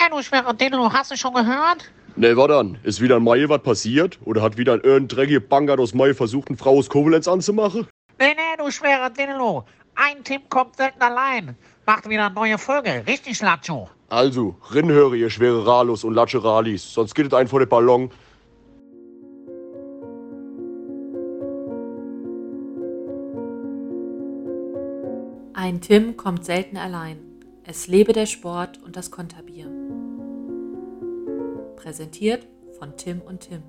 Ey, du schwerer Dillo, hast du schon gehört? Ne, war dann? Ist wieder in Mai was passiert? Oder hat wieder ein irgendein Bankert aus Mai versucht, eine Frau aus Koblenz anzumachen? Nee, nee, du schwerer Dillo. Ein Tim kommt selten allein. Macht wieder eine neue Folge. Richtig, Lacho. Also, rinhöre, ihr schwere Ralos und Latscheralis, sonst geht es ein vor den Ballon. Ein Tim kommt selten allein. Es lebe der Sport und das Konterbier. Präsentiert von Tim und Tim.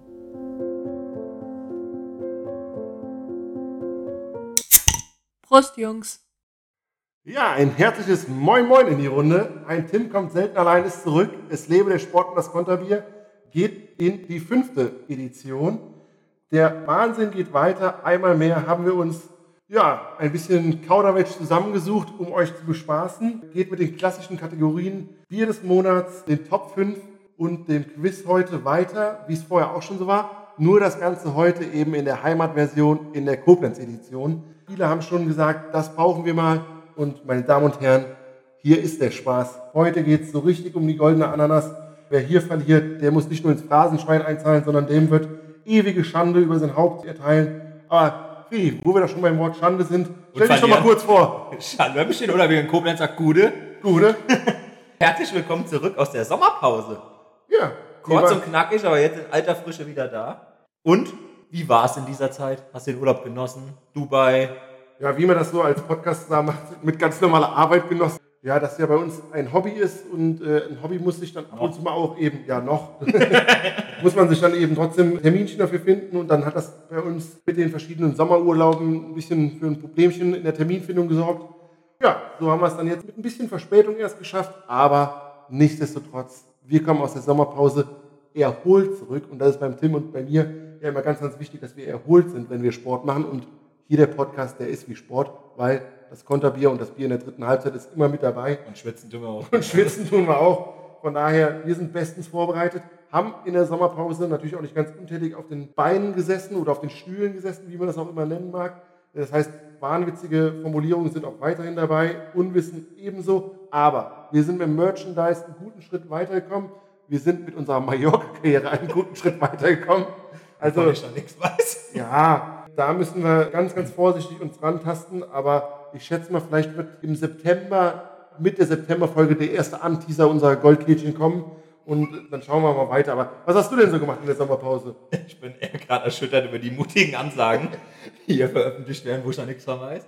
Prost, Jungs! Ja, ein herzliches Moin Moin in die Runde. Ein Tim kommt selten allein, ist zurück. Es lebe der Sport und das Konterbier geht in die fünfte Edition. Der Wahnsinn geht weiter. Einmal mehr haben wir uns ja, ein bisschen Kauderwelsch zusammengesucht, um euch zu bespaßen. Geht mit den klassischen Kategorien Bier des Monats, den Top 5 und dem Quiz heute weiter, wie es vorher auch schon so war. Nur das Ganze heute eben in der Heimatversion, in der Koblenz-Edition. Viele haben schon gesagt, das brauchen wir mal. Und meine Damen und Herren, hier ist der Spaß. Heute geht es so richtig um die goldene Ananas. Wer hier verliert, der muss nicht nur ins Phrasenschwein einzahlen, sondern dem wird ewige Schande über sein Haupt erteilen. Aber Fri, wo wir da schon beim Wort Schande sind, stell dich doch mal kurz vor. Schande bestehen oder wie in Koblenz sagt Gude. Gude. Herzlich willkommen zurück aus der Sommerpause. Ja. Kurz und knackig, aber jetzt in alter Frische wieder da. Und wie war es in dieser Zeit? Hast du den Urlaub genossen? Dubai? Ja, wie man das so als Podcast-Star macht, mit ganz normaler Arbeit genossen. Ja, das ja bei uns ein Hobby ist und äh, ein Hobby muss sich dann ab und zu mal auch eben, ja noch, muss man sich dann eben trotzdem Terminchen dafür finden und dann hat das bei uns mit den verschiedenen Sommerurlauben ein bisschen für ein Problemchen in der Terminfindung gesorgt. Ja, so haben wir es dann jetzt mit ein bisschen Verspätung erst geschafft, aber nichtsdestotrotz, wir kommen aus der Sommerpause erholt zurück und das ist beim Tim und bei mir ja immer ganz, ganz wichtig, dass wir erholt sind, wenn wir Sport machen und hier der Podcast, der ist wie Sport, weil das Konterbier und das Bier in der dritten Halbzeit ist immer mit dabei. Und schwitzen tun wir auch. Und schwitzen tun wir auch. Von daher, wir sind bestens vorbereitet, haben in der Sommerpause natürlich auch nicht ganz untätig auf den Beinen gesessen oder auf den Stühlen gesessen, wie man das auch immer nennen mag. Das heißt, wahnwitzige Formulierungen sind auch weiterhin dabei, Unwissen ebenso. Aber wir sind mit dem Merchandise einen guten Schritt weitergekommen. Wir sind mit unserer Mallorca-Karriere einen guten Schritt weitergekommen. Also, ich da nichts weiß. ja, da müssen wir ganz, ganz vorsichtig uns rantasten, aber ich schätze mal, vielleicht wird im September, mit der Septemberfolge der erste Anteaser unserer Goldkehlchen kommen und dann schauen wir mal weiter. Aber was hast du denn so gemacht in der Sommerpause? Ich bin eher gerade erschüttert über die mutigen Ansagen, die hier veröffentlicht werden, wo ich noch nichts von weiß.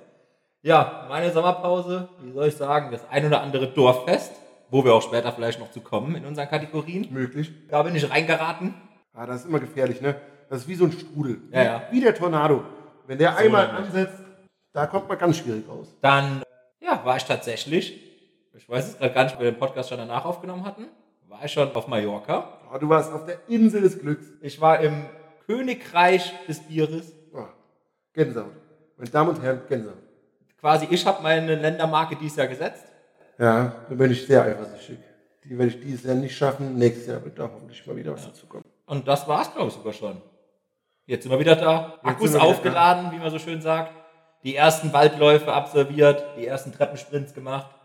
Ja, meine Sommerpause, wie soll ich sagen, das ein oder andere Dorffest, wo wir auch später vielleicht noch zu kommen in unseren Kategorien. Möglich. Da bin ich reingeraten. Ah, das ist immer gefährlich, ne? Das ist wie so ein Strudel. Ja, ja. Wie der Tornado. Wenn der einmal nämlich. ansetzt, da kommt man ganz schwierig raus. Dann ja, war ich tatsächlich, ich weiß es gerade gar nicht, ob wir den Podcast schon danach aufgenommen hatten, war ich schon auf Mallorca. Oh, du warst auf der Insel des Glücks. Ich war im Königreich des Bieres. Oh, Gänsehaut. Meine Damen und Herren, Gänsehaut. Quasi, ich habe meine Ländermarke dieses Jahr gesetzt. Ja, da bin ich sehr eifersüchtig. Die werde ich dieses Jahr nicht schaffen. Nächstes Jahr wird da hoffentlich mal wieder was dazu kommen. Und das war's, glaube ich, sogar schon. Jetzt sind wir wieder da. Akkus wir wieder aufgeladen, wie man so schön sagt. Die ersten Waldläufe absolviert, die ersten Treppensprints gemacht.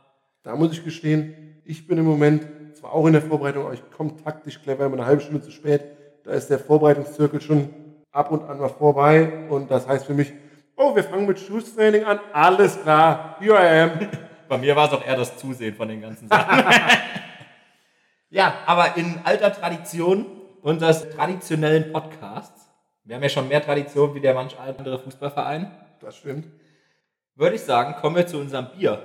Da muss ich gestehen, ich bin im Moment zwar auch in der Vorbereitung, aber ich komme taktisch clever immer eine halbe Stunde zu spät. Da ist der Vorbereitungszirkel schon ab und an mal vorbei. Und das heißt für mich, oh, wir fangen mit Schusstraining an. Alles klar, here I am. Bei mir war es auch eher das Zusehen von den ganzen Sachen. ja, aber in alter Tradition unseres traditionellen Podcasts, wir haben ja schon mehr Tradition wie der manch andere Fußballverein, Das stimmt. würde ich sagen, kommen wir zu unserem Bier.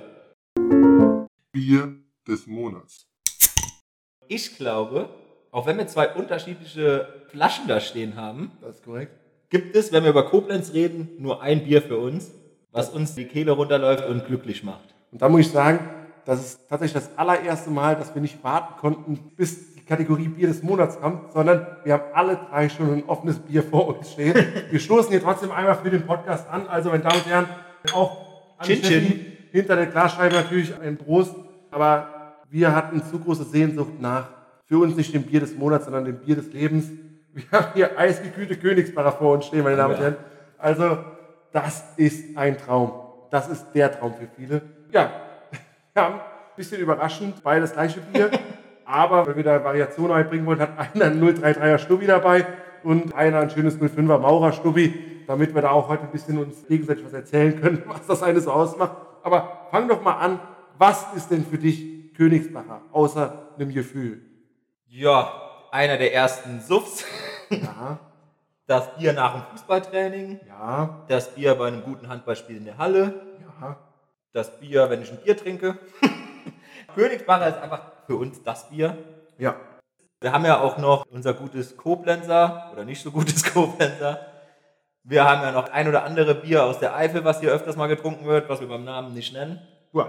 Bier des Monats. Ich glaube, auch wenn wir zwei unterschiedliche Flaschen da stehen haben, Das ist korrekt. Gibt es, wenn wir über Koblenz reden, nur ein Bier für uns, was uns die Kehle runterläuft und glücklich macht. Und da muss ich sagen, das ist tatsächlich das allererste Mal, dass wir nicht warten konnten, bis die Kategorie Bier des Monats kommt, sondern wir haben alle drei schon ein offenes Bier vor uns stehen. Wir stoßen hier trotzdem einmal für den Podcast an. Also, meine Damen und Herren, auch an Chin, chin. hinter der Glasscheibe natürlich ein Prost. Aber wir hatten zu große Sehnsucht nach für uns nicht dem Bier des Monats, sondern dem Bier des Lebens. Wir haben hier eisgekühlte Königsbacher vor uns stehen, meine Damen und. Herren. Also, das ist ein Traum. Das ist der Traum für viele. Ja, wir haben ein bisschen überraschend beide das gleiche Bier, Aber wenn wir da Variationen einbringen wollen, hat einer einen 033er Stubbi dabei und einer ein schönes 05er Maurer Stubbi, damit wir da auch heute ein bisschen uns gegenseitig was erzählen können, was das eine so ausmacht. Aber fang doch mal an, was ist denn für dich Königsbacher, außer einem Gefühl? Ja, einer der ersten Suffs. Ja, Das Bier nach dem Fußballtraining. ja, Das Bier bei einem guten Handballspiel in der Halle. ja. Das Bier, wenn ich ein Bier trinke. Königsbacher ist einfach für uns das Bier. Ja, Wir haben ja auch noch unser gutes Koblenzer oder nicht so gutes Koblenzer. Wir haben ja noch ein oder andere Bier aus der Eifel, was hier öfters mal getrunken wird, was wir beim Namen nicht nennen. ja.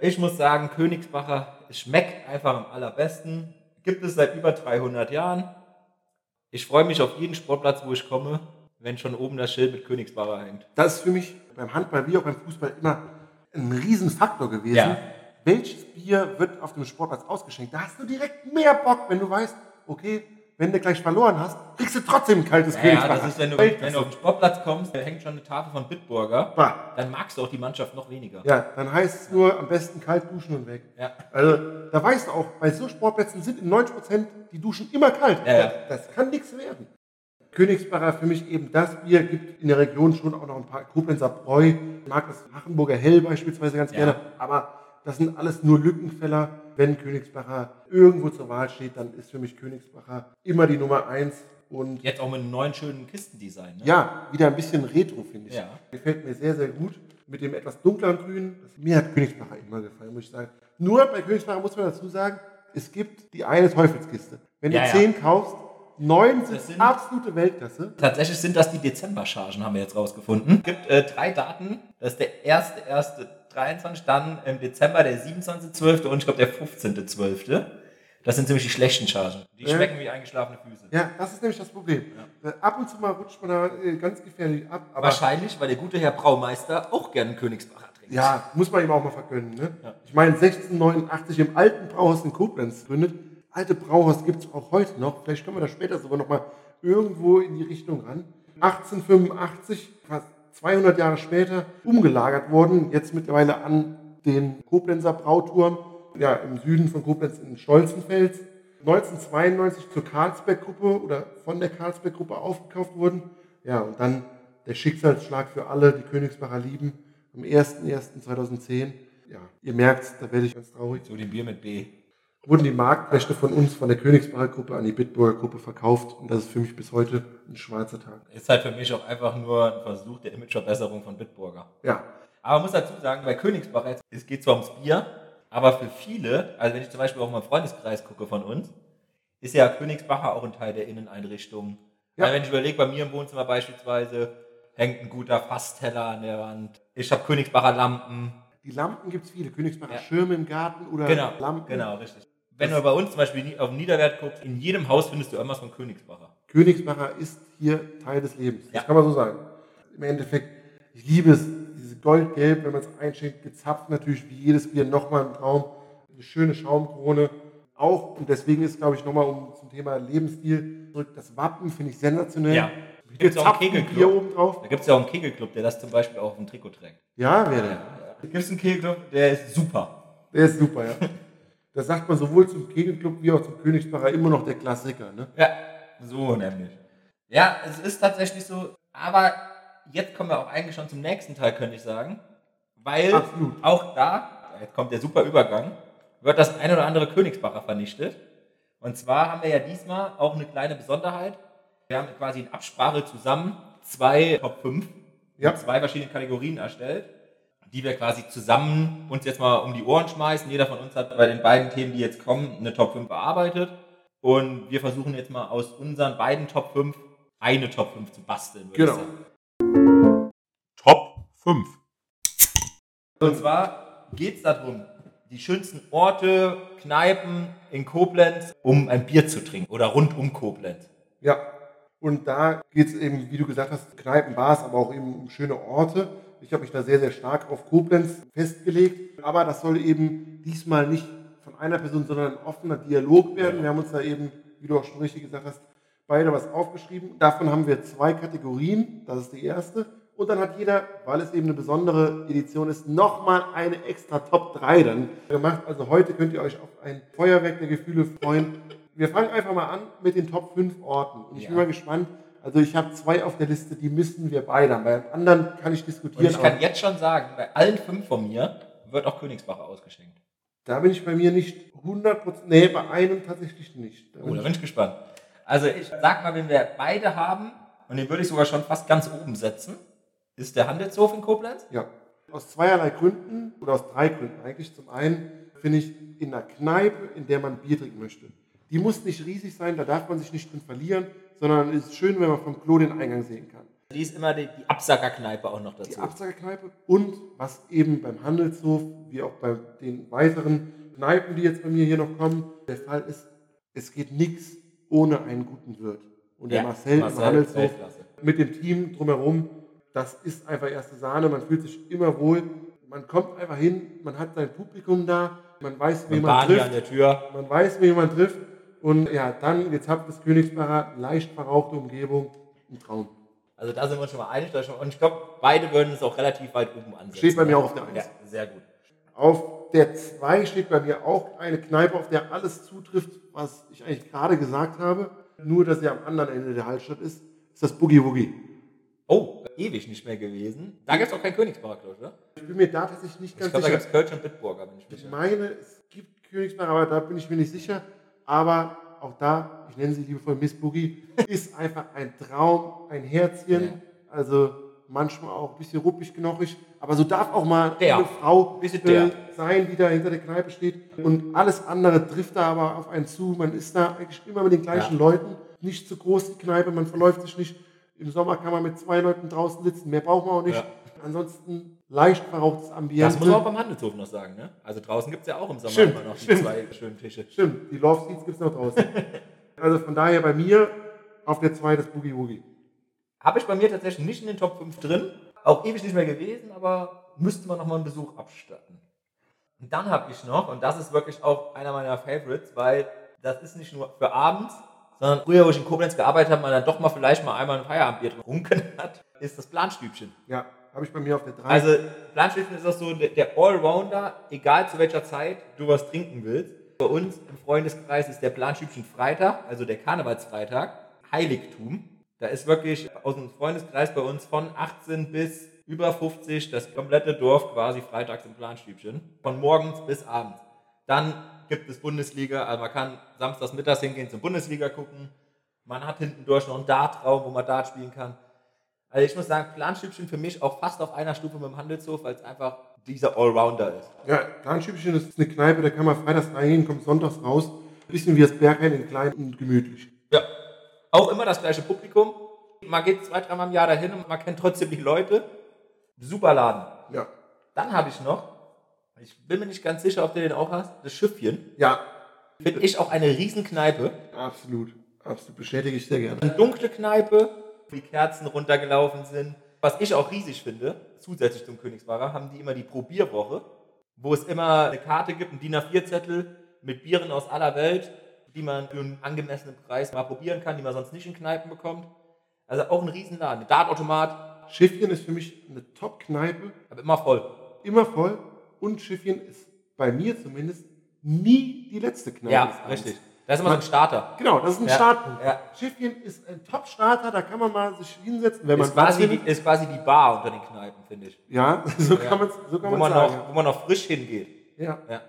Ich muss sagen, Königsbacher, schmeckt einfach am allerbesten. Gibt es seit über 300 Jahren. Ich freue mich auf jeden Sportplatz, wo ich komme, wenn schon oben das Schild mit Königsbacher hängt. Das ist für mich beim Handball wie auch beim Fußball immer ein Riesenfaktor gewesen. Ja. Welches Bier wird auf dem Sportplatz ausgeschenkt? Da hast du direkt mehr Bock, wenn du weißt, okay, wenn du gleich verloren hast, kriegst du trotzdem ein kaltes Ja, Königsbacher. das ist, wenn du, wenn du auf den Sportplatz kommst, da hängt schon eine Tafel von Bitburger, Bah. dann magst du auch die Mannschaft noch weniger. Ja, dann heißt es nur am besten kalt duschen und weg. Ja. Also da weißt du auch, bei so Sportplätzen sind in 90 Prozent die Duschen immer kalt. Ja, ja. Das, kann nichts werden. Königsbacher für mich eben das Bier, gibt in der Region schon auch noch ein paar Koblenzer Bräu. Ich mag das Hachenburger Hell beispielsweise ganz Ja. gerne, aber das sind alles nur Lückenfeller. Wenn Königsbacher irgendwo zur Wahl steht, dann ist für mich Königsbacher immer die Nummer eins. Und Jetzt auch mit einem neuen schönen Kistendesign. Ne? ja, wieder ein bisschen Retro, finde ich. Ja. Gefällt mir sehr, sehr gut. Mit dem etwas dunkleren Grün. Mir hat Königsbacher immer gefallen, muss ich sagen. Nur bei Königsbacher muss man dazu sagen, es gibt die eine Teufelskiste. Wenn Ja, du ja. zehn kaufst, neun sind, sind- absolute Weltklasse. Tatsächlich sind das die Dezember-Chargen, haben wir jetzt rausgefunden. Es gibt äh, drei Daten. Das ist der erste, erste 23, dann im Dezember der 27.12. und ich glaube der 15.12. Das sind ziemlich die schlechten Chargen. Die Ja. schmecken wie eingeschlafene Füße. Ja, das ist nämlich das Problem. Äh, Ab und zu mal rutscht man da äh, ganz gefährlich ab. Wahrscheinlich, weil der gute Herr Braumeister auch gerne Königsbacher trinkt. ja, muss man ihm auch mal vergönnen. Ne? Ja. Ich meine, 1689 im alten Brauhaus in Koblenz gegründet. Alte Brauhaus gibt es auch heute noch. Vielleicht können wir da später sogar noch mal irgendwo in die Richtung ran. 1885, fast 200 Jahre später, umgelagert worden. Jetzt mittlerweile an den Koblenzer Brauturm. Ja, im Süden von Koblenz in Stolzenfels. 1992 zur Karlsberg-Gruppe oder von der Karlsberg-Gruppe aufgekauft wurden. Ja, und dann der Schicksalsschlag für alle, die Königsbacher lieben, am 01.01.2010. Ja, ihr merkt, da werde ich ganz traurig. So den Bier mit B. Wurden die Marktrechte von uns, von der Königsbacher Gruppe an die Bitburger Gruppe verkauft. Und das ist für mich bis heute ein schwarzer Tag. Ist halt für mich auch einfach nur ein Versuch der Imageverbesserung von Bitburger. Ja, Aber man muss dazu sagen, bei Königsbacher, es geht zwar ums Bier, aber für viele, also wenn ich zum Beispiel auch mal im Freundeskreis gucke von uns, ist ja Königsbacher auch ein Teil der Inneneinrichtung. Ja. Weil wenn ich überlege, bei mir im Wohnzimmer beispielsweise hängt ein guter Fassteller an der Wand. Ich habe Königsbacher Lampen. die Lampen gibt es viele. Königsbacher Ja. Schirme im Garten oder Genau, Lampen. genau, richtig. Wenn du bei uns zum Beispiel auf den Niederwert guckst, in jedem Haus findest du irgendwas von Königsbacher. Königsbacher ist hier Teil des Lebens. Das Ja. kann man so sagen. Im Endeffekt, ich liebe es, diese Goldgelb, wenn man es einschenkt, gezapft natürlich wie jedes Bier nochmal ein Traum. Eine schöne Schaumkrone. Auch, und deswegen ist, glaube ich, nochmal um zum Thema Lebensstil zurück, das Wappen finde ich sensationell. Ja. Gibt's auch einen. Bier oben drauf. Da gibt es ja auch einen Kegelclub, der das zum Beispiel auch auf dem Trikot trägt. Ja, wer denn? Da gibt es einen Kegelclub, der ist super. Der ist super, ja. Das sagt man sowohl zum Kegelclub wie auch zum Königsbacher immer noch der Klassiker. Ne? Ja, so nämlich. Ja, es ist tatsächlich so, aber jetzt kommen wir auch eigentlich schon zum nächsten Teil, könnte ich sagen. Weil Absolut. auch da, jetzt kommt der super Übergang, wird das ein oder andere Königsbacher vernichtet. Und zwar haben wir ja diesmal auch eine kleine Besonderheit. Wir haben quasi in Absprache zusammen zwei Top 5 Ja. zwei verschiedenen Kategorien erstellt, die wir quasi zusammen uns jetzt mal um die Ohren schmeißen. Jeder von uns hat bei den beiden Themen, die jetzt kommen, eine Top 5 bearbeitet. Und wir versuchen jetzt mal aus unseren beiden Top 5 eine Top 5 zu basteln. würde ich Genau. sagen. Top 5. Und zwar geht es darum, die schönsten Orte, Kneipen in Koblenz, um ein Bier zu trinken oder rund um Koblenz. Ja. Und da geht es eben, wie du gesagt hast, Kneipen, Bars, aber auch eben um schöne Orte. Ich habe mich da sehr, sehr stark auf Koblenz festgelegt. Aber das soll eben diesmal nicht von einer Person, sondern ein offener Dialog werden. Wir haben uns da eben, wie du auch schon richtig gesagt hast, beide was aufgeschrieben. Davon haben wir zwei Kategorien. Das ist die erste. Und dann hat jeder, weil es eben eine besondere Edition ist, nochmal eine extra Top 3 dann gemacht. Also heute könnt ihr euch auf ein Feuerwerk der Gefühle freuen. Wir fangen einfach mal an mit den Top 5 Orten. Und ich bin Ja. mal gespannt. Also ich habe zwei auf der Liste, die müssen wir beide haben. Bei anderen kann ich Und diskutieren. ich kann jetzt schon sagen, bei allen fünf von mir wird auch Königsbach ausgeschenkt. da bin ich bei mir nicht 100%, nee, bei einem tatsächlich nicht. Da Oh, da bin ich gespannt. Also ich sag mal, wenn wir beide haben, und den würde ich sogar schon fast ganz oben setzen, ist der Handelshof in Koblenz. Ja, aus zweierlei Gründen oder aus drei Gründen eigentlich. Zum einen finde ich in einer Kneipe, in der man Bier trinken möchte. Die muss nicht riesig sein, da darf man sich nicht drin verlieren, sondern es ist schön, wenn man vom Klo den Eingang sehen kann. Die ist immer die, die Absackerkneipe auch noch Die dazu. Absagerkneipe und was eben beim Handelshof, wie auch bei den weiteren Kneipen, die jetzt bei mir hier noch kommen, der Fall ist, es geht nichts ohne einen guten Wirt. Und der Ja, Marcel, Marcel, im Handelshof Weltklasse. mit dem Team drumherum, das ist einfach erste Sahne. Man fühlt sich immer wohl. Man kommt einfach hin, man hat sein Publikum da, man weiß, wen man trifft. der Tür. Man weiß, wen man trifft. Und ja, dann, jetzt habt das Königsbacher, leicht verrauchte Umgebung, ein Traum. Also da sind wir uns schon mal einig. Und ich glaube, beide würden es auch relativ weit oben ansetzen. Steht bei mir auch auf der Eins. Ja, sehr gut. Auf der 2 steht bei mir auch eine Kneipe, auf der alles zutrifft, was ich eigentlich gerade gesagt habe. Nur, dass sie am anderen Ende der Hallstatt ist, ist das Boogie Woogie. Oh, ewig nicht mehr gewesen. Da gibt es auch kein Königsbacher, glaube ich, oder? Ich bin mir da tatsächlich nicht Ich ganz glaube, da sicher. gibt es Kölsch und Bitburger, wenn ich mich Ich meine, es gibt Königsberg, aber da bin ich mir nicht sicher. Aber auch da, ich nenne sie liebevoll Miss Boogie, ist einfach ein Traum, ein Herzchen. Ja. Also manchmal auch ein bisschen ruppig, knochig. Aber so darf auch mal Der. eine Frau äh, sein, die da hinter der Kneipe steht. Und alles andere trifft da aber auf einen zu. Man ist da eigentlich immer mit den gleichen Ja. Leuten. Nicht zu groß die Kneipe, man verläuft sich nicht. Im Sommer kann man mit zwei Leuten draußen sitzen, mehr braucht man auch nicht. Ja. Ansonsten leicht verrauchtes Ambiente. Das muss man auch beim Handelshof noch sagen, ne? Also draußen gibt es ja auch im Sommer Stimmt, immer noch die stimmt. zwei schönen Tische. Stimmt, die Love Seats gibt es noch draußen. also von daher bei mir auf der 2 das Boogie Woogie. Habe ich bei mir tatsächlich nicht in den Top 5 drin. Auch ewig nicht mehr gewesen, aber müsste man nochmal einen Besuch abstatten. Und dann habe ich noch, und das ist wirklich auch einer meiner Favorites, weil das ist nicht nur für abends, sondern früher, wo ich in Koblenz gearbeitet habe, man dann doch mal vielleicht mal einmal ein Feierabendbier getrunken hat, ist das Planstübchen. Ja, habe ich bei mir auf der 3. Also Planstübchen ist auch so der, der Allrounder, egal zu welcher Zeit du was trinken willst. Bei uns im Freundeskreis ist der Planstübchen Freitag, also der Karnevalsfreitag, Heiligtum. Da ist wirklich aus dem Freundeskreis bei uns von 18 bis über 50 das komplette Dorf quasi freitags im Planstübchen. Von morgens bis abends. Dann gibt es Bundesliga, also man kann samstags mittags hingehen zum Bundesliga gucken. Man hat hinten durch noch einen Dartraum, wo man Dart spielen kann. Also ich muss sagen, Planstübchen für mich auch fast auf einer Stufe mit dem Handelshof, weil es einfach dieser Allrounder ist. Ja, Planschüppchen ist eine Kneipe, da kann man freitags reingehen, kommt sonntags raus. Bisschen wie das Berghain in klein und gemütlich. Ja. Auch immer das gleiche Publikum. Man geht zwei, dreimal im Jahr dahin und man kennt trotzdem die Leute. Super Laden. Ja. Dann habe ich noch, ich bin mir nicht ganz sicher, ob du den auch hast, das Schiffchen. Ja, Finde ich auch eine Riesenkneipe. absolut. Absolut bestätige ich sehr gerne. Eine dunkle Kneipe, die Kerzen runtergelaufen sind. Was ich auch riesig finde, zusätzlich zum Königsbacher, haben die immer die Probierwoche, wo es immer eine Karte gibt, einen DIN A4-Zettel mit Bieren aus aller Welt, die man für einen angemessenen Preis mal probieren kann, die man sonst nicht in Kneipen bekommt. Also auch ein Riesenladen. Ein Dartautomat, Schiffchen ist für mich eine Top-Kneipe, aber immer voll. immer voll. Und Schiffchen ist bei mir zumindest nie die letzte Kneipe. Ja, richtig. Das ist immer so ein Starter. Genau, das ist ein Ja, Startpunkt. ja. Schiffchen ist ein Top-Starter, da kann man mal sich hinsetzen, wenn man Ist quasi, die, ist quasi die Bar unter den Kneipen, finde ich. Ja, so Ja. kann man so kann Wo man man, sagen. noch, wo man noch frisch hingeht. Ja. Ja.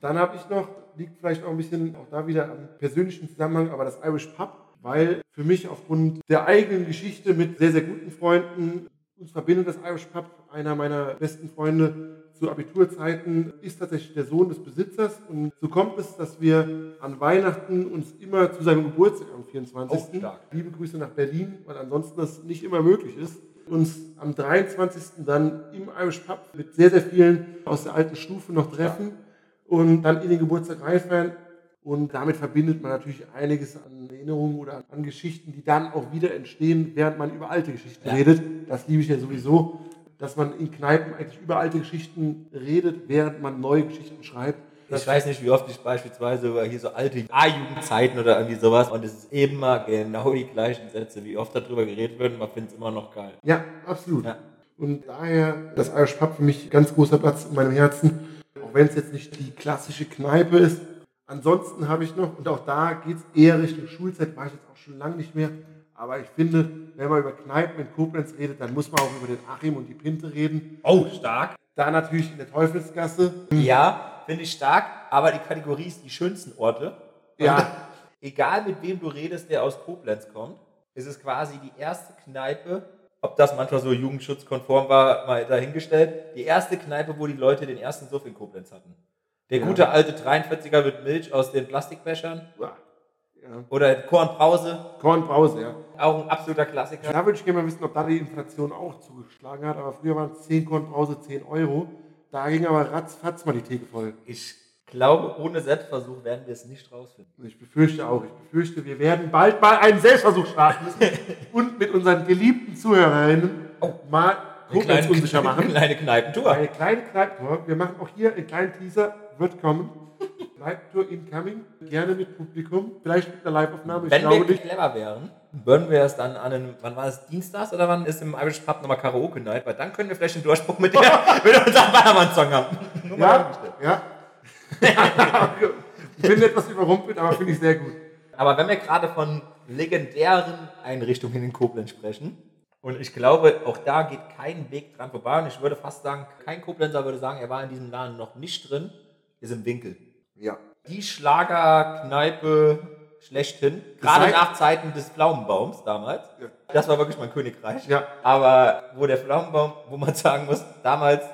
Dann habe ich noch, liegt vielleicht auch ein bisschen auch da wieder am persönlichen Zusammenhang, aber das Irish Pub, weil für mich aufgrund der eigenen Geschichte mit sehr, sehr guten Freunden uns verbindet das Irish Pub. Einer meiner besten Freunde zu Abiturzeiten ist tatsächlich der Sohn des Besitzers und so kommt es, dass wir an Weihnachten uns immer zu seinem Geburtstag am 24. Oh, stark. Liebe Grüße nach Berlin, weil ansonsten das nicht immer möglich ist. Uns am 23. dann im Irish Pub mit sehr, sehr vielen aus der alten Stufe noch treffen und dann in den Geburtstag reinfeiern. Und damit verbindet man natürlich einiges an Erinnerungen oder an Geschichten, die dann auch wieder entstehen, während man über alte Geschichten Ja. redet. Das liebe ich ja sowieso, dass man in Kneipen eigentlich über alte Geschichten redet, während man neue Geschichten schreibt. Ich weiß nicht, wie oft ich beispielsweise über hier so alte A-Jugendzeiten oder irgendwie sowas und es ist immer genau die gleichen Sätze, wie oft darüber geredet wird und man findet es immer noch geil. Ja, absolut. Ja. Und daher das Irish Pub für mich ganz großer Platz in meinem Herzen, auch wenn es jetzt nicht die klassische Kneipe ist. Ansonsten habe ich noch, und auch da geht es eher Richtung Schulzeit, war ich jetzt auch schon lange nicht mehr. Aber ich finde, wenn man über Kneipen in Koblenz redet, dann muss man auch über den Achim und die Pinte reden. Oh, stark. Da natürlich in der Teufelsgasse. Ja, finde ich stark, aber die Kategorie ist die schönsten Orte. Ja. Und egal mit wem du redest, der aus Koblenz kommt, ist es quasi die erste Kneipe, ob das manchmal so jugendschutzkonform war, mal dahingestellt, die erste Kneipe, wo die Leute den ersten Suff in Koblenz hatten. Der Ja. gute alte 43er mit Milch aus den Plastikbechern Ja. Oder Kornbrause, Kornbrause, ja. auch ein absoluter Klassiker. Da würde ich gerne mal wissen, ob da die Inflation auch zugeschlagen hat. Aber früher waren es 10 Kornbrause, 10 Euro. Da ging aber ratzfatz mal die Theke voll. Ich glaube, ohne Selbstversuch werden wir es nicht rausfinden. Ich befürchte auch, ich befürchte, wir werden bald mal einen Selbstversuch starten müssen und mit unseren geliebten Zuhörerinnen mal Koblenz unsicher eine machen. kleine Kneipentour. Eine kleine Kneipentour. Wir machen auch hier einen kleinen Teaser, wird kommen. Kneipentour incoming, gerne mit Publikum, vielleicht mit einer Live-Aufnahme, Wenn wir nicht. clever wären, würden wir es dann an einem, wann war es, Dienstags oder wann ist im Irish Pub nochmal Karaoke Night, weil dann können wir vielleicht einen Durchbruch mit, der, mit unserem Ballermann-Song haben. Nur Ja, ja. ich bin etwas überrumpelt, aber finde ich sehr gut. Aber wenn wir gerade von legendären Einrichtungen in Koblenz sprechen, und ich glaube, auch da geht kein Weg dran vorbei, und ich würde fast sagen, kein Koblenzer würde sagen, er war in diesem Laden noch nicht drin, ist im Winkel. Ja. Die Schlagerkneipe schlechthin, gerade nach Zeiten des Pflaumenbaums damals. Ja. Das war wirklich mein Königreich. Ja. Aber wo der Pflaumenbaum, wo man sagen muss, damals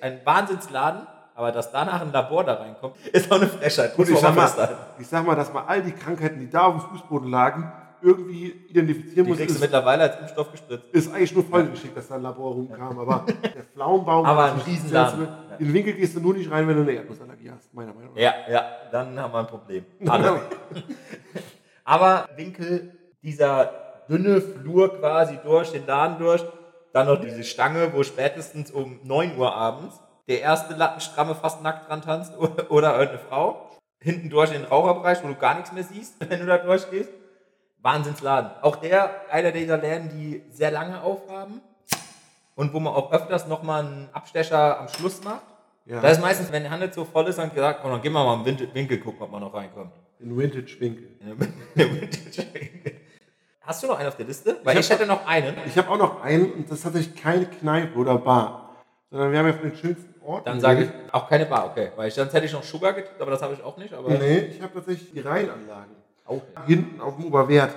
ein Wahnsinnsladen, aber dass danach ein Labor da reinkommt, ist auch eine Frechheit. Gut, ich sag, mal, ich sag mal, dass man all die Krankheiten, die da auf dem Fußboden lagen, irgendwie identifizieren Die muss, kriegst du ist, mittlerweile als Impfstoff gespritzt. ist eigentlich nur vollgeschickt, dass da ein Labor rumkam. Aber der Pflaumenbaum... Aber ein Riesenladen. In den Winkel gehst du nur nicht rein, wenn du eine Erdnussallergie hast, meiner Meinung nach. Ja, ja, dann haben wir ein Problem. Alle. Aber Winkel, dieser dünne Flur quasi durch, den Laden durch, dann noch diese Stange, wo spätestens um 9 Uhr abends der erste Lattenstramme fast nackt dran tanzt oder, oder irgendeine Frau. Hinten durch in den Raucherbereich, wo du gar nichts mehr siehst, wenn du da durchgehst. Wahnsinnsladen. Auch der, einer dieser Läden, die sehr lange aufhaben und wo man auch öfters nochmal einen Abstecher am Schluss macht. Ja. Da ist meistens, wenn der Handel so voll ist, dann gesagt, komm, dann gehen wir mal im Winkel, Winkel gucken, ob man noch reinkommt. In Vintage-Winkel. Hast du noch einen auf der Liste? Weil Ich ich, hätte noch einen. Ich habe auch noch einen, und das ist tatsächlich keine Kneipe oder Bar, sondern wir haben ja von den schönsten Orten... Dann sage ich auch keine Bar, okay. Weil ich, sonst hätte ich noch Sugar getippt, aber das habe ich auch nicht. Aber Nee, ich habe tatsächlich die Rheinanlagen. Auch. Hinten auf dem Oberwert.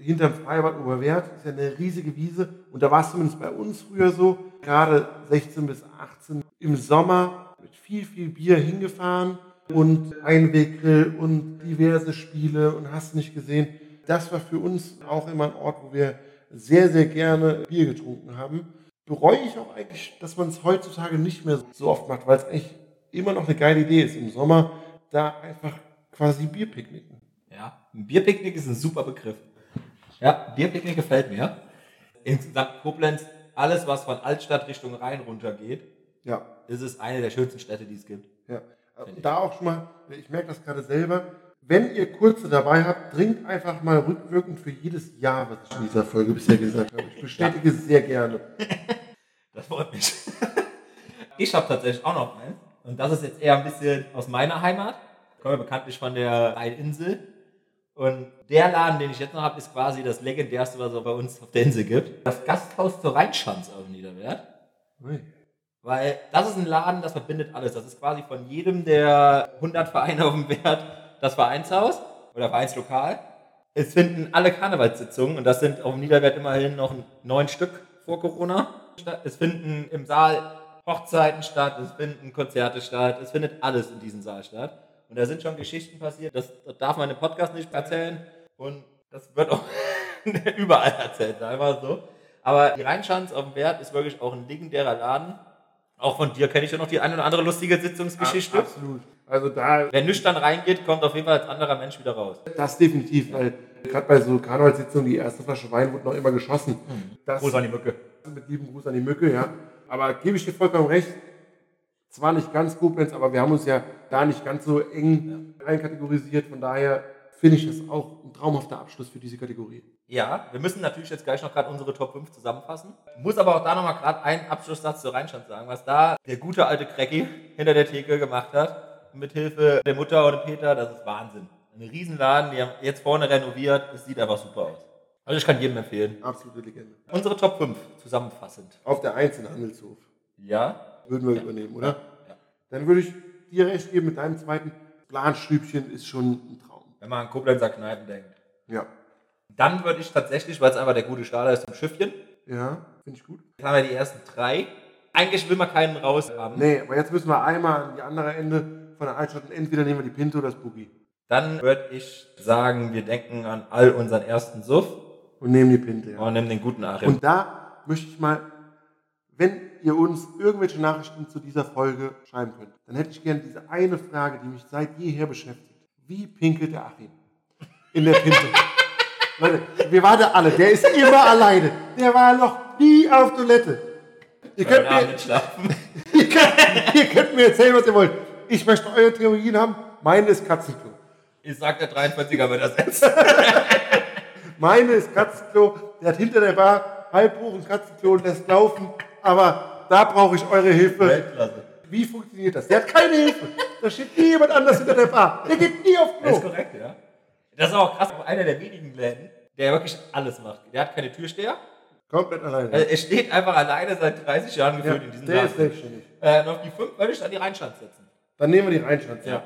Hinterm Freibad Oberwert ist ja eine riesige Wiese. Und da war es zumindest bei uns früher so, gerade 16 bis 18 im Sommer mit viel, viel Bier hingefahren und Einweggrill und diverse Spiele und hast nicht gesehen. Das war für uns auch immer ein Ort, wo wir sehr, sehr gerne Bier getrunken haben. Bereue ich auch eigentlich, dass man es heutzutage nicht mehr so oft macht, weil es eigentlich immer noch eine geile Idee ist, im Sommer da einfach quasi Bierpicknicken. Ja, ein Bierpicknick ist ein super Begriff. Ja, Bierpicknick gefällt mir. Insgesamt Koblenz, alles was von Altstadt Richtung Rhein runter geht, Ja, ist es eine der schönsten Städte, die es gibt. ja. Da auch schon mal, ich merke das gerade selber, wenn ihr kurze dabei habt, trinkt einfach mal rückwirkend für jedes Jahr, was ich in dieser Folge bisher gesagt habe. Ich bestätige es sehr gerne. Das freut mich. Ich habe tatsächlich auch noch einen. Und das ist jetzt eher ein bisschen aus meiner Heimat. Ich komme bekanntlich von der Rheininsel. Und der Laden, den ich jetzt noch habe, ist quasi das legendärste, was es bei uns auf der Insel gibt. Das Gasthaus zur Rheinschanz auf Niederwert. Ui. Weil das ist ein Laden, das verbindet alles. Das ist quasi von jedem der 100 Vereine auf dem Wert das Vereinshaus oder Vereinslokal. Es finden alle Karnevalssitzungen und das sind auf dem Niederwert immerhin noch neun Stück vor Corona. statt. Es finden im Saal Hochzeiten statt, es finden Konzerte statt, es findet alles in diesem Saal statt. Und da sind schon Geschichten passiert, das darf man im Podcast nicht erzählen und das wird auch überall erzählt, einfach so. Aber die Rheinschanz auf dem Wert ist wirklich auch ein legendärer Laden. Auch von dir kenne ich ja noch die eine oder andere lustige Sitzungsgeschichte. Absolut. Also da, Wer nüchtern reingeht, kommt auf jeden Fall als anderer Mensch wieder raus. das definitiv, weil gerade bei so Karnevalssitzungen, die erste Flasche Wein wurde noch immer geschossen. Das, Gruß an die Mücke. mit lieben Gruß an die Mücke, ja. Aber gebe ich dir vollkommen recht, zwar nicht ganz Koblenz, aber wir haben uns ja da nicht ganz so eng einkategorisiert. Von daher finde ich das auch ein traumhafter Abschluss für diese Kategorie. Ja, wir müssen natürlich jetzt gleich noch gerade unsere Top 5 zusammenfassen. Muss aber auch da nochmal gerade einen Abschlusssatz zur Rheinstand sagen, was da der gute alte Cracky hinter der Theke gemacht hat. Mit Hilfe der Mutter und Peter, das ist Wahnsinn. Ein Riesenladen, die haben jetzt vorne renoviert, es sieht einfach super aus. Also ich kann jedem empfehlen. Absolute Legende. Unsere Top 5 zusammenfassend. Auf der 1 in Handelshof. Ja, Würden wir übernehmen, oder? Ja. Dann würde ich dir recht geben mit deinem zweiten. Planstübchen ist schon ein Traum. wenn man an Koblenzer Kneipen denkt. Ja. Dann würde ich tatsächlich, weil es einfach der gute Starter ist, im Schiffchen. Ja, finde ich gut. Jetzt haben wir die ersten drei. Eigentlich will man keinen raus haben. Nee, aber jetzt müssen wir einmal an die andere Ende von der Altstadt und entweder nehmen wir die Pinto oder das Boogie. Dann würde ich sagen, wir denken an all unseren ersten Suff Und nehmen die Pinte, ja. und nehmen den guten Achim. Und da möchte ich mal, wenn ihr uns irgendwelche Nachrichten zu dieser Folge schreiben könnt, dann hätte ich gerne diese eine Frage, die mich seit jeher beschäftigt. Wie pinkelt der Achim? In der Pinte. Leute, wir waren da alle. Der ist immer alleine. Der war noch nie auf Toilette. Ihr könnt, mir, ihr, könnt, ihr könnt mir erzählen, was ihr wollt. Ich möchte eure Theorien haben. Meine ist Katzenklo. Ich sag, der 43er wird ersetzt. Meine ist Katzenklo. Der hat hinter der Bar halb hoch ein Katzenklo und lässt laufen. Aber da brauche ich eure Hilfe. Weltklasse. Wie funktioniert das? Der hat keine Hilfe. Da steht nie jemand anders hinter der Bar. Der geht nie auf Das ist Klo. korrekt, ja. Das ist auch krass. Einer der wenigen Läden, der wirklich alles macht. Der hat keine Türsteher. Komplett alleine. Also er steht einfach alleine seit 30 Jahren ja, gefühlt in diesem der ist Laden. selbstständig. Äh, und auf die 5 würde ich dann die Rheinstadt setzen. Dann nehmen wir die Rheinstadt. Ja.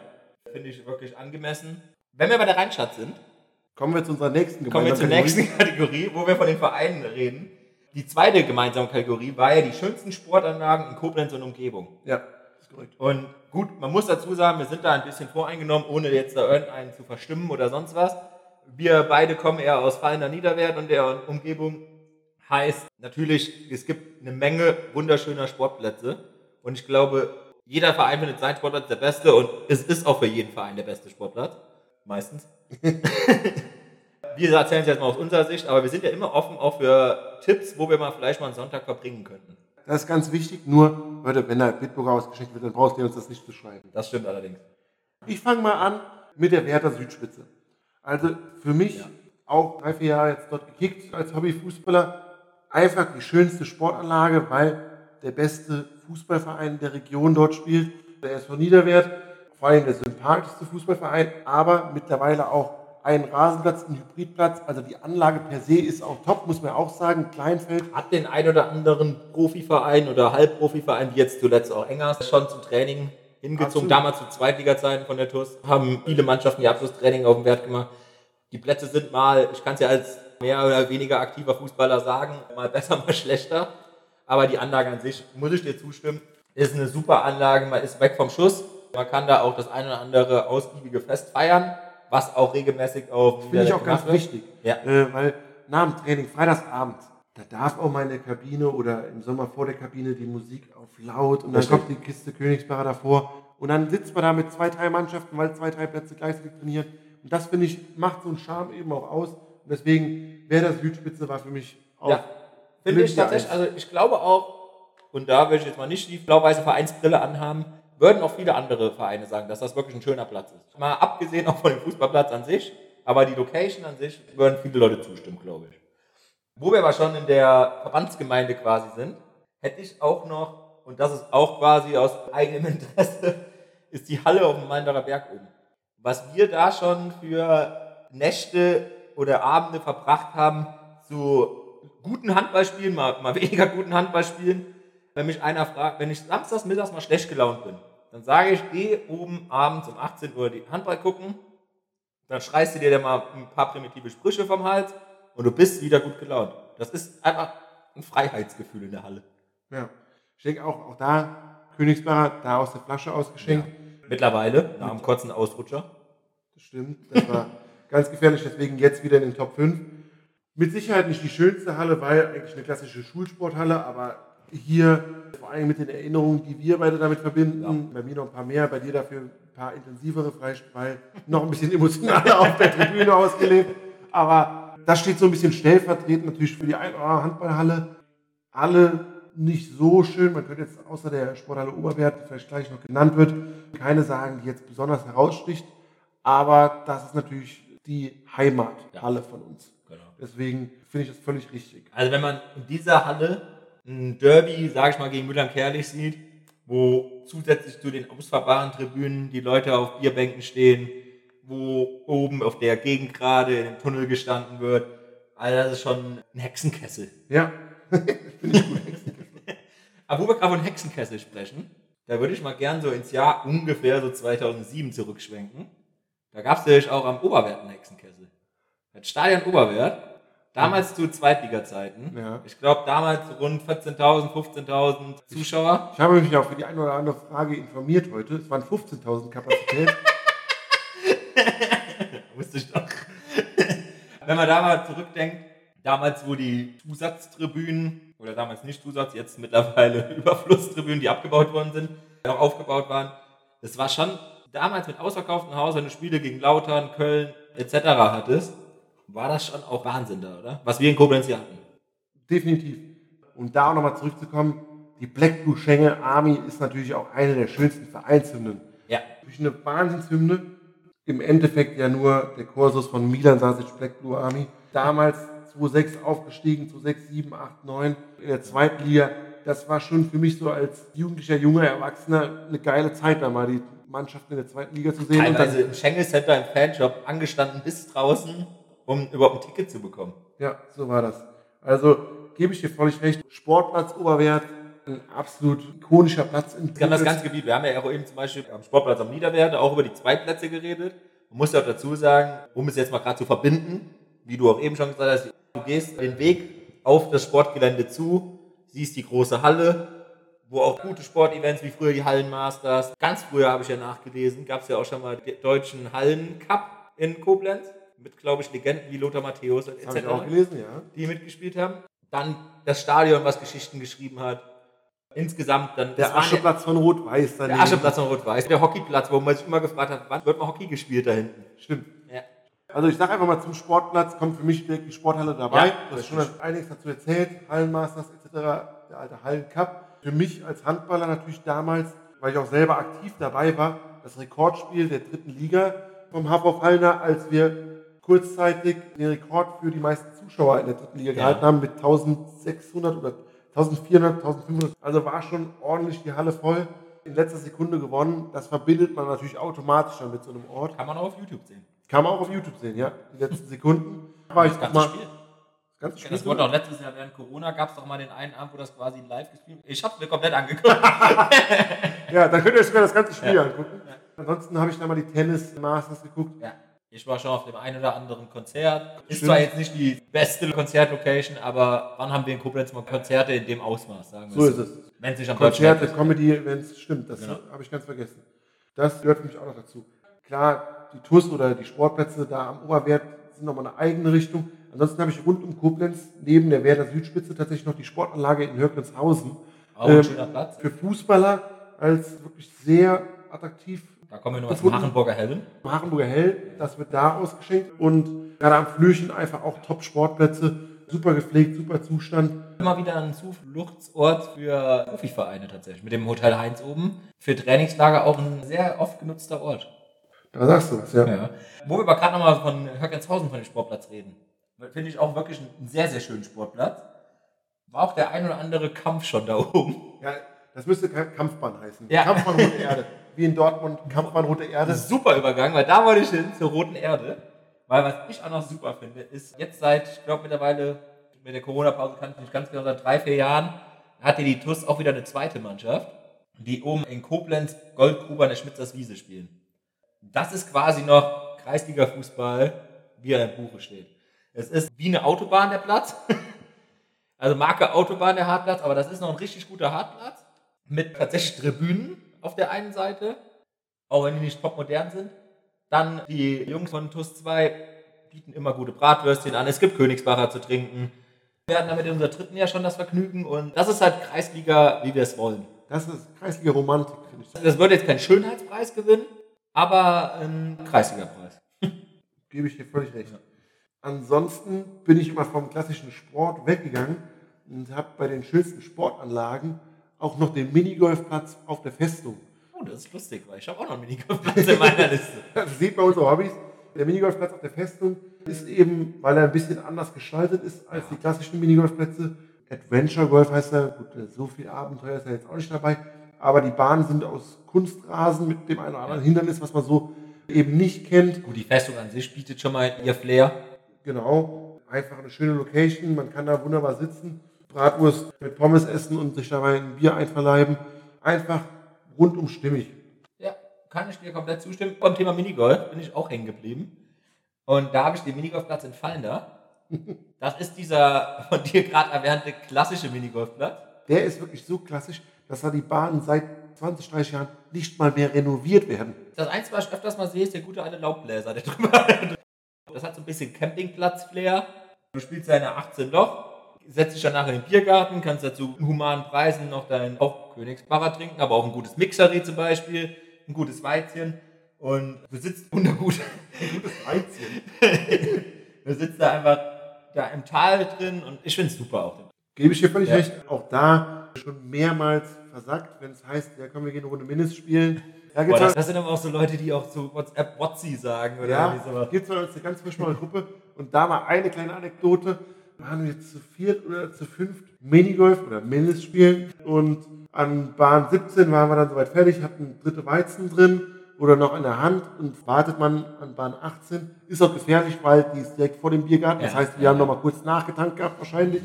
Finde ich wirklich angemessen. Wenn wir bei der Rheinstadt sind, Kommen wir zu unserer nächsten kommen wir zur nächsten Kategorie, wo wir von den Vereinen reden. Die zweite gemeinsame Kategorie war ja die schönsten Sportanlagen in Koblenz und Umgebung. Ja, ist korrekt. Und gut, man muss dazu sagen, wir sind da ein bisschen voreingenommen, ohne jetzt da irgendeinen zu verstimmen oder sonst was. Wir beide kommen eher aus Fallender Niederwert und der Umgebung. Heißt natürlich, es gibt eine Menge wunderschöner Sportplätze. Und ich glaube, jeder Verein findet seinen Sportplatz der beste und es ist auch für jeden Verein der beste Sportplatz. Meistens. wir erzählen es jetzt mal aus unserer Sicht, aber wir sind ja immer offen auch für Tipps, wo wir mal vielleicht mal einen Sonntag verbringen könnten. Das ist ganz wichtig. Nur, Leute, wenn da Bitburger ausgeschenkt wird, dann brauchst du uns das nicht zu schreiben. Das stimmt allerdings. Ich fange mal an mit der Werther Südspitze. Also für mich auch drei, vier Jahre jetzt dort gekickt als Hobbyfußballer. Einfach die schönste Sportanlage, weil der beste Fußballverein der Region dort spielt. Der SV Niederwert, vor allem der sympathischste Fußballverein, aber mittlerweile auch ein Rasenplatz, ein Hybridplatz. Also die Anlage per se ist auch top, muss man auch sagen. Kleinfeld. hat den ein oder anderen Profiverein oder Halbprofiverein, wie jetzt zuletzt auch Engers, schon zum Training hingezogen. Absolut. Damals zu Zweitliga-Zeiten von der TUS haben viele Mannschaften ihr Abschlusstraining auf dem Wert gemacht. Die Plätze sind mal, ich kann es ja als mehr oder weniger aktiver Fußballer sagen, mal besser, mal schlechter. Aber die Anlage an sich, muss ich dir zustimmen, ist eine super Anlage. Man ist weg vom Schuss. Man kann da auch das eine oder andere ausgiebige Fest feiern, was auch regelmäßig auf Finde ich auch ganz wichtig. Ja. Äh, weil nach dem Training, Freitagsabend, da darf auch mal in der Kabine oder im Sommer vor der Kabine die Musik auf laut und dann Richtig. kommt die Kiste Königsberger davor und dann sitzt man da mit zwei, drei Mannschaften, weil zwei, drei Plätze gleichzeitig trainieren. Und das, finde ich, macht so einen Charme eben auch aus. Und deswegen wäre das Südspitze war für mich auch. Ja, finde ich tatsächlich, also ich glaube auch, und da will ich jetzt mal nicht die blau-weiße Vereinsbrille anhaben, würden auch viele andere Vereine sagen, dass das wirklich ein schöner Platz ist. Mal abgesehen auch von dem Fußballplatz an sich, aber die Location an sich würden viele Leute zustimmen, glaube ich. Wo wir aber schon in der Verbandsgemeinde quasi sind, hätte ich auch noch, und das ist auch quasi aus eigenem Interesse, ist die Halle auf dem Mainderer Berg oben. Was wir da schon für Nächte oder Abende verbracht haben, zu guten Handballspielen, mal, mal weniger guten Handballspielen. Wenn mich einer fragt, wenn ich samstags mittags mal schlecht gelaunt bin, dann sage ich, geh oben abends um 18 Uhr die Handball gucken, dann schreist du dir dann mal ein paar primitive Sprüche vom Hals und du bist wieder gut gelaunt. Das ist einfach ein Freiheitsgefühl in der Halle. Ja. Ich denke auch, auch da, Königsberger, da aus der Flasche ausgeschenkt. Mittlerweile, nach einem kurzen Ausrutscher. Das stimmt. Das war ganz gefährlich, deswegen jetzt wieder in den Top 5. Mit Sicherheit nicht die schönste Halle, weil eigentlich eine klassische Schulsporthalle, aber hier vor allem mit den Erinnerungen, die wir beide damit verbinden, bei mir noch ein paar mehr, bei dir dafür ein paar intensivere, vielleicht weil noch ein bisschen emotionaler auf der Tribüne ausgelebt. Aber das steht so ein bisschen stellvertretend natürlich für die Ein- andere Handballhalle. Alle nicht so schön. Man könnte jetzt außer der Sporthalle Oberwert, die vielleicht gleich noch genannt wird, keine sagen, die jetzt besonders heraussticht. Aber das ist natürlich die Heimathalle von uns. Genau. Deswegen finde ich das völlig richtig. Also wenn man in dieser Halle ein Derby, sage ich mal, gegen Müllern-Kerlich sieht, wo zusätzlich zu den ausfahrbaren Tribünen die Leute auf Bierbänken stehen, wo oben auf der Gegengrade in dem Tunnel gestanden wird, also das ist schon ein Hexenkessel. Ja, Aber wo wir gerade von Hexenkessel sprechen, da würde ich mal gern so ins Jahr ungefähr so 2007 zurückschwenken. Da gab es nämlich auch am Oberwert einen Hexenkessel. Das Stadion Oberwert, damals zu Zweitliga-Zeiten. Ja. Ich glaube damals rund 14.000, 15.000 Zuschauer. ich habe mich auch für die eine oder andere Frage informiert heute. Es waren 15.000 Kapazität. Wusste ich doch. Wenn man da mal zurückdenkt, damals, wo die Zusatztribünen, oder damals nicht Zusatz, jetzt mittlerweile Überflusstribünen, die abgebaut worden sind, auch aufgebaut waren, das war schon damals mit ausverkauftem Haus, wenn du Spiele gegen Lautern, Köln etc. hattest, war das schon auch Wahnsinn da, oder? Was wir in Koblenz hier hatten. Definitiv. Und da auch nochmal zurückzukommen, die Black Blue Schengel Army ist natürlich auch eine der schönsten Vereinshymnen. Ja. Natürlich eine Wahnsinnshymne. Im Endeffekt ja nur der Kursus von Milan Sasic Black Blue Army. Damals 2-6 aufgestiegen, 2-6, 7, 8, 9 in der zweiten Liga. Das war schon für mich so als jugendlicher, junger Erwachsener eine geile Zeit, da mal die Mannschaften in der zweiten Liga zu sehen. Und Teilweise dann, im Schengen Center im Fanshop angestanden bis draußen, um überhaupt ein Ticket zu bekommen. ja, so war das. Also gebe ich dir völlig recht. Sportplatz Oberwert, ein absolut ikonischer Platz in Wir haben das ganze Gebiet. Wir haben ja auch eben zum Beispiel am Sportplatz am Niederwerte auch über die Zweitplätze geredet. Man muss ja auch dazu sagen, um es jetzt mal gerade zu verbinden, wie du auch eben schon gesagt hast, du gehst den Weg auf das Sportgelände zu, siehst die große Halle, wo auch gute Sportevents wie früher die Hallenmasters, ganz früher habe ich ja nachgelesen, gab es ja auch schon mal den deutschen Hallencup in Koblenz mit, glaube ich, Legenden wie Lothar Matthäus und ich etc auch gelesen, ja. die mitgespielt haben. Dann das Stadion, was Geschichten geschrieben hat. Insgesamt dann Der das ja- Ascheplatz von Rot-Weiß daneben. der Ascheplatz von Rot-Weiß, der Hockeyplatz, wo man sich immer gefragt hat, wann wird mal Hockey gespielt da hinten? Stimmt. Ja. Also ich sage einfach mal zum Sportplatz, kommt für mich direkt die Sporthalle dabei. Ja, du hast schon einiges dazu erzählt, Hallenmasters etc., der alte Hallencup. Für mich als Handballer natürlich damals, weil ich auch selber aktiv dabei war, das Rekordspiel der dritten Liga vom HV Hallner, als wir kurzzeitig den Rekord für die meisten Zuschauer in der dritten Liga gehalten haben mit 1600 oder 1400, 1500. Also war schon ordentlich die Halle voll. In letzter Sekunde gewonnen. Das verbindet man natürlich automatisch dann mit so einem Ort. Kann man auch auf YouTube sehen. Kann man auch auf YouTube sehen, ja. Die letzten Sekunden. War ich Das ganze mal. Spiel. Das ganze Spiel. Das wurde auch letztes Jahr während Corona, gab es doch mal den einen Abend, wo das quasi live gespielt wurde. Ich hab's mir komplett angeguckt. Ja, dann könnt ihr euch sogar das ganze Spiel Ja. angucken. Ansonsten habe ich da mal die Tennis Masters geguckt. ja. Ich war schon auf dem einen oder anderen Konzert. Ist Stimmt. zwar jetzt nicht die beste Konzertlocation, aber wann haben wir in Koblenz mal Konzerte in dem Ausmaß, sagen wir So ist es. Wenn es nicht am Konzerte, Deutschen Comedy-Events, stimmt, das Genau. habe ich ganz vergessen. Das gehört für mich auch noch dazu. Klar, die TUS oder die Sportplätze da am Oberwert sind nochmal eine eigene Richtung. Ansonsten habe ich rund um Koblenz neben der Werder Südspitze tatsächlich noch die Sportanlage in Hörglenzhausen. Auch ein Ähm, schöner Platz. Für Fußballer als wirklich sehr attraktiv Da kommen wir nur gefunden. Hachenburger Hellen. Im Hachenburger Hell, das wird da ausgeschenkt und gerade am Flürchen einfach auch Top-Sportplätze, super gepflegt, super Zustand. Immer wieder ein Zufluchtsort für Profivereine tatsächlich. Mit dem Hotel Heinz oben. Für Trainingslager auch ein sehr oft genutzter Ort. Da sagst du was, ja. Ja. Wo wir aber gerade nochmal von Höckenshausen von dem Sportplatz reden. Finde ich auch wirklich einen sehr, sehr schönen Sportplatz. War auch der ein oder andere Kampf schon da oben. ja. Das müsste Kamp- Kampfbahn heißen. Ja. Kampfbahn Rote Erde. Wie in Dortmund, Kampfbahn Rote Erde. Super Übergang, weil da wollte ich hin zur Roten Erde. Weil was ich auch noch super finde, ist jetzt seit, ich glaube mittlerweile mit der Corona-Pause kann ich nicht ganz genau, seit drei, vier Jahren hatte die TUS auch wieder eine zweite Mannschaft, die oben in Koblenz Goldgruber an der Schmitzers Wiese spielen. Das ist quasi noch Kreisliga-Fußball, wie er im Buche steht. Es ist wie eine Autobahn der Platz. Also Marke Autobahn der Hartplatz, aber das ist noch ein richtig guter Hartplatz. Mit tatsächlich Tribünen auf der einen Seite, auch wenn die nicht topmodern sind. Dann die Jungs von TUS 2 bieten immer gute Bratwürstchen an. Es gibt Königsbacher zu trinken. Wir hatten damit in unserer dritten Jahr schon das Vergnügen und das ist halt Kreisliga, wie wir es wollen. Das ist Kreisliga Romantik, finde ich. Das wird jetzt kein Schönheitspreis gewinnen, aber ein Kreisligapreis. Gebe ich dir völlig recht. Ansonsten bin ich immer vom klassischen Sport weggegangen und habe bei den schönsten Sportanlagen auch noch den Minigolfplatz auf der Festung. Oh, das ist lustig, weil ich habe auch noch einen Minigolfplatz in meiner Liste. Das sieht bei unseren Hobbys. Der Minigolfplatz auf der Festung ist eben, weil er ein bisschen anders gestaltet ist als die klassischen Minigolfplätze. Adventure Golf heißt er. Gut, so viel Abenteuer ist er jetzt auch nicht dabei. Aber die Bahnen sind aus Kunstrasen mit dem einen oder anderen Hindernis, was man so eben nicht kennt. Gut, die Festung an sich bietet schon mal ihr Flair. Genau, einfach eine schöne Location. Man kann da wunderbar sitzen, Bratwurst mit Pommes essen und sich dabei ein Bier einverleiben. Einfach rundum stimmig. Ja, kann ich dir komplett zustimmen. Beim Thema Minigolf bin ich auch hängen geblieben. Und da habe ich den Minigolfplatz in Fallender. Das ist dieser von dir gerade erwähnte klassische Minigolfplatz. Der ist wirklich so klassisch, dass da die Bahnen seit 20, 30 Jahren nicht mal mehr renoviert werden. Das Einzige, was ich öfters mal sehe, ist der gute alte Laubbläser, der drüber. Das hat so ein bisschen Campingplatz-Flair. Du spielst deine 18 Loch, setzt dich danach in den Biergarten, kannst dazu humanen Preisen noch dein auch trinken, aber auch ein gutes Mixery zum Beispiel, ein gutes Weizchen. Und du sitzt wundergut. Gutes Einziehen. Du sitzt da einfach da im Tal drin und ich finde es super auch. Gebe ich dir völlig Ja. recht. Auch da schon mehrmals versagt, wenn es heißt, ja komm, wir gehen eine Runde Mindest spielen. Da Boah, gibt das, es das sind aber auch so Leute, die auch so WhatsApp Wotzi sagen oder ja, gibt's bei uns eine ganz frisch neue Gruppe. Und da mal eine kleine Anekdote. Waren wir zu viert oder zu fünft Minigolf oder Mindest spielen. Und an Bahn 17 waren wir dann soweit fertig, hatten dritte Weizen drin oder noch in der Hand und wartet man an Bahn 18. Ist auch gefährlich, weil die ist direkt vor dem Biergarten. Das heißt, wir haben noch mal kurz nachgetankt gehabt wahrscheinlich.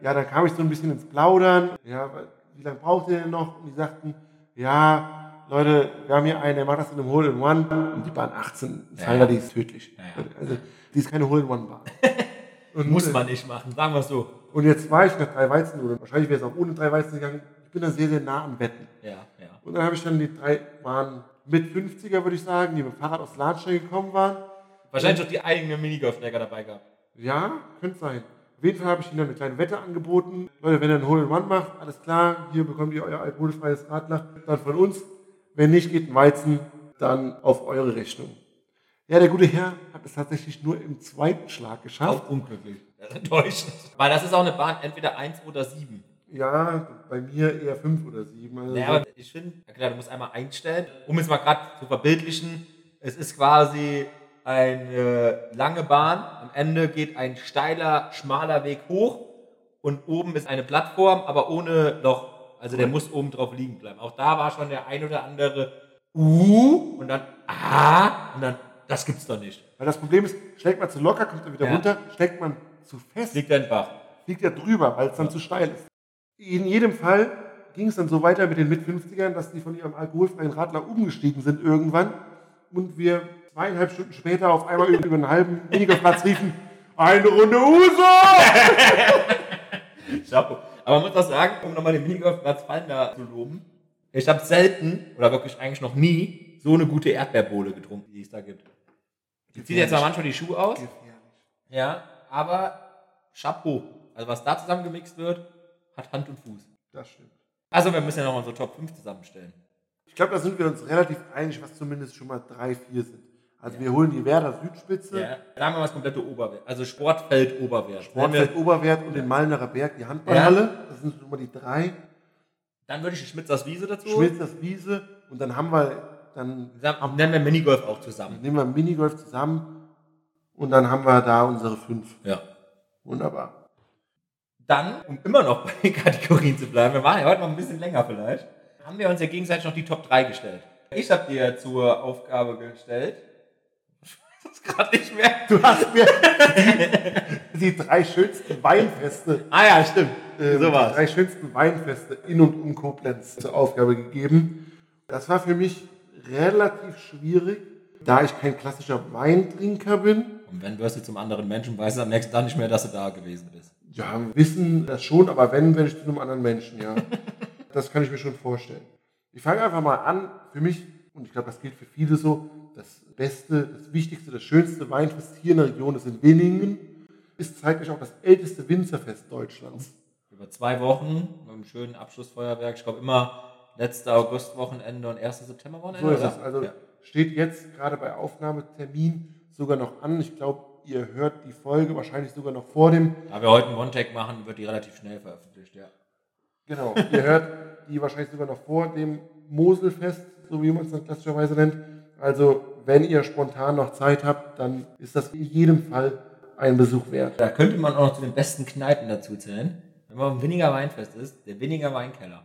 Ja, dann kam ich so ein bisschen ins Plaudern. Ja, wie lange braucht ihr denn noch? Und die sagten, ja, Leute, wir haben hier einen, der macht das in einem Hole in One. Und die Bahn 18, Ja. Falder, die ist tödlich. Ja, ja. Also, die ist keine Hole in One Bahn. Und, Muss äh, man nicht machen, sagen wir es so. Und jetzt war ich nach drei Weizen, oder wahrscheinlich wäre es auch ohne drei Weizen gegangen. Ich bin da sehr, sehr nah am Wetten. Ja, ja. Und dann habe ich dann die drei, waren mit 50er, würde ich sagen, die mit dem Fahrrad aus Lahnstein gekommen waren. Wahrscheinlich auch die eigenen Minigolfträger dabei gehabt. Ja, könnte sein. Auf jeden Fall habe ich ihnen dann eine kleine Wette angeboten. Leute, wenn ihr ein Hole in One macht, alles klar, hier bekommt ihr euer alkoholfreies Radler, dann von uns. Wenn nicht, geht ein Weizen dann auf eure Rechnung. Ja, der gute Herr hat es tatsächlich nur im zweiten Schlag geschafft. Auch unglücklich. Das ist enttäuschend. Weil das ist auch eine Bahn, entweder 1 oder 7. Ja, bei mir eher fünf oder sieben. Also Naja, aber ich finde, klar, du musst einmal einstellen, um es mal gerade zu verbildlichen, es ist quasi eine lange Bahn, am Ende geht ein steiler, schmaler Weg hoch und oben ist eine Plattform, aber ohne Loch. Also der muss oben drauf liegen bleiben. Auch da war schon der ein oder andere Uh und dann Ah und dann, das gibt's doch nicht. Weil das Problem ist, schlägt man zu locker, kommt er wieder Ja. runter, schlägt man zu fest, Liegt er im Bach. fliegt er drüber, weil es dann zu steil ist. In jedem Fall ging es dann so weiter mit den Mit-50ern, dass die von ihrem alkoholfreien Radler umgestiegen sind irgendwann und wir zweieinhalb Stunden später auf einmal über einen halben Minigolfplatz riefen, eine Runde Uso! Chapeau. Aber man muss auch sagen, um nochmal den Minigolfplatz Fallender zu loben, ich habe selten, oder wirklich eigentlich noch nie, so eine gute Erdbeerbohle getrunken, die es da gibt. Die zieht jetzt zwar manchmal die Schuhe aus, ja, aber Chapeau. Also was da zusammengemixt wird, hat Hand und Fuß. Das stimmt. Also wir müssen ja noch unsere Top 5 zusammenstellen. Ich glaube, da sind wir uns relativ einig, was zumindest schon mal drei, vier sind. Also wir holen die Werder Südspitze, Ja. Sagen wir mal das komplette Oberwert. Also Sportfeld Oberwert. Sportfeld Oberwert und den Malnerer Berg, die Handballhalle. Das sind schon mal die drei. Dann würde ich die Schmitzers Wiese dazu. Schmitzers Wiese und dann haben wir, dann nennen wir Minigolf auch zusammen. nehmen wir Minigolf zusammen und dann haben wir da unsere fünf. Ja. Wunderbar. Dann, um immer noch bei den Kategorien zu bleiben, wir waren ja heute noch ein bisschen länger vielleicht, haben wir uns ja gegenseitig noch die Top 3 gestellt. Ich habe dir zur Aufgabe gestellt, ich weiß es gerade nicht mehr. Du hast mir die, die drei schönsten Weinfeste, Ah ja, stimmt. äh, so die war's. drei schönsten Weinfeste in und um Koblenz zur Aufgabe gegeben. Das war für mich relativ schwierig, da ich kein klassischer Weintrinker bin. Und wenn wirst du zum anderen Menschen, weißt du am nächsten Tag nicht mehr, dass du da gewesen bist. Ja, wir wissen das schon, aber wenn, werde ich zu einem anderen Menschen, ja. Das kann ich mir schon vorstellen. Ich fange einfach mal an. Für mich, und ich glaube, das gilt für viele so, das beste, das wichtigste, das schönste Weinfest hier in der Region ist in Winningen. Ist zeitlich auch das älteste Winzerfest Deutschlands. Über zwei Wochen mit einem schönen Abschlussfeuerwerk. Ich glaube immer letzte Augustwochenende und 1. Septemberwochenende. So ist es. Also ja. steht jetzt gerade bei Aufnahmetermin sogar noch an. Ich glaube, ihr hört die Folge wahrscheinlich sogar noch vor dem. Da wir heute einen One-Tag machen, wird die relativ schnell veröffentlicht, ja. Genau, ihr hört die wahrscheinlich sogar noch vor dem Moselfest, so wie man es dann klassischerweise nennt. Also, wenn ihr spontan noch Zeit habt, dann ist das in jedem Fall ein Besuch wert. Da könnte man auch noch zu den besten Kneipen dazu zählen. Wenn man am Winninger Weinfest ist, der Winninger Weinkeller.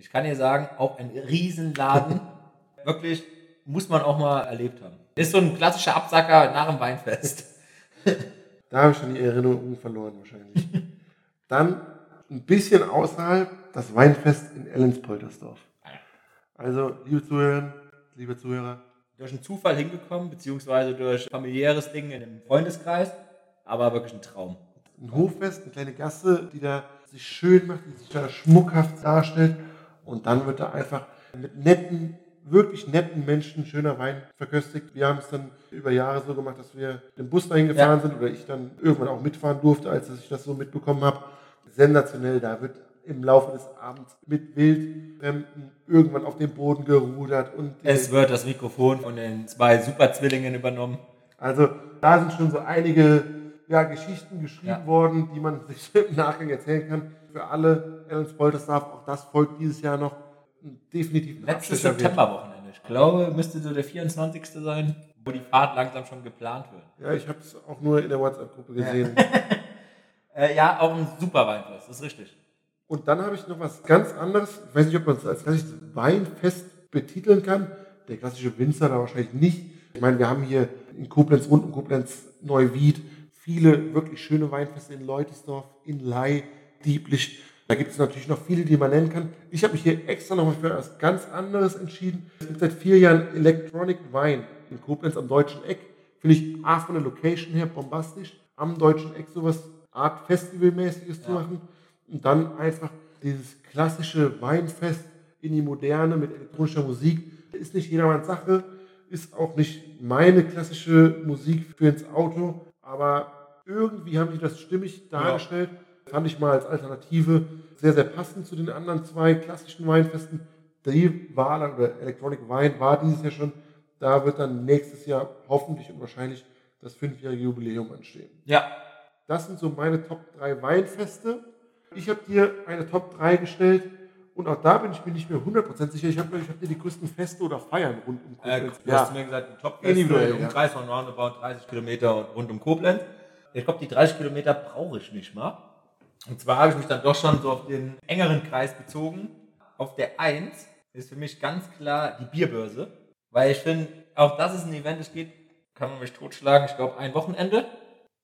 Ich kann dir sagen, auch ein Riesenladen. Wirklich, muss man auch mal erlebt haben. Ist so ein klassischer Absacker nach dem Weinfest. Da habe ich schon die Erinnerung verloren wahrscheinlich. Dann ein bisschen außerhalb das Weinfest in Ellenspolitersdorf. Also, liebe Zuhörer, liebe Zuhörer, durch einen Zufall hingekommen, beziehungsweise durch familiäres Ding in einem Freundeskreis, aber wirklich ein Traum. ein Hoffest, eine kleine Gasse, die da sich schön macht, die sich da schmuckhaft darstellt. Und dann wird da einfach mit netten, wirklich netten Menschen schöner Wein verköstigt. Wir haben es dann über Jahre so gemacht, dass wir dem Bus dahin gefahren Ja. sind oder ich dann irgendwann auch mitfahren durfte, als ich das so mitbekommen habe. Sensationell, da wird im Laufe des Abends mit Wildfremden irgendwann auf dem Boden gerudert und Es wird das Mikrofon von den zwei Superzwillingen übernommen. Also da sind schon so einige ja, Geschichten geschrieben Ja. worden, die man sich im Nachgang erzählen kann. Für alle Ellen Poltersdorf, auch das folgt dieses Jahr noch definitiv Letztes. Septemberwochenende. Ich glaube, müsste so der 24. sein, wo die Fahrt langsam schon geplant wird. Ja, ich habe es auch nur in der WhatsApp-Gruppe gesehen. Äh, ja, auch ein super Weinfest, das ist richtig. Und dann habe ich noch was ganz anderes. Ich weiß nicht, ob man es als klassisches Weinfest betiteln kann. Der klassische Winzer da wahrscheinlich nicht. Ich meine, wir haben hier in Koblenz, rund um Koblenz, Neuwied, viele wirklich schöne Weinfeste in Leutersdorf, in Ley, Dieblich. Da gibt es natürlich noch viele, die man nennen kann. Ich habe mich hier extra nochmal für etwas ganz anderes entschieden. Es gibt seit vier Jahren Electronic Wine in Koblenz am Deutschen Eck. Finde ich A von der Location her bombastisch. Am Deutschen Eck sowas Art Festivalmäßiges zu machen. Und dann einfach dieses klassische Weinfest in die Moderne mit elektronischer Musik. Ist nicht jedermanns Sache, ist auch nicht meine klassische Musik für ins Auto, aber irgendwie haben die das stimmig dargestellt. Fand ich mal als Alternative sehr, sehr passend zu den anderen zwei klassischen Weinfesten. Die war dann, oder Electronic Wine war dieses Jahr schon. Da wird dann nächstes Jahr hoffentlich und wahrscheinlich das fünfjährige Jubiläum anstehen. Ja, Das sind so meine Top 3 Weinfeste. Ich habe dir eine Top 3 gestellt und auch da bin ich mir nicht mehr 100% sicher. Ich habe hab dir die größten Feste oder Feiern rund um äh, Koblenz. du hast mir gesagt, ein Top Individuell, im ja. Umkreis von roundabout 30 Kilometer rund um Koblenz. Ich glaube, die 30 Kilometer brauche ich nicht mal. Und zwar habe ich mich dann doch schon so auf den engeren Kreis bezogen. Auf der 1 ist für mich ganz klar die Bierbörse. Weil ich finde, auch das ist ein Event, es geht, kann man mich totschlagen, ich glaube ein Wochenende.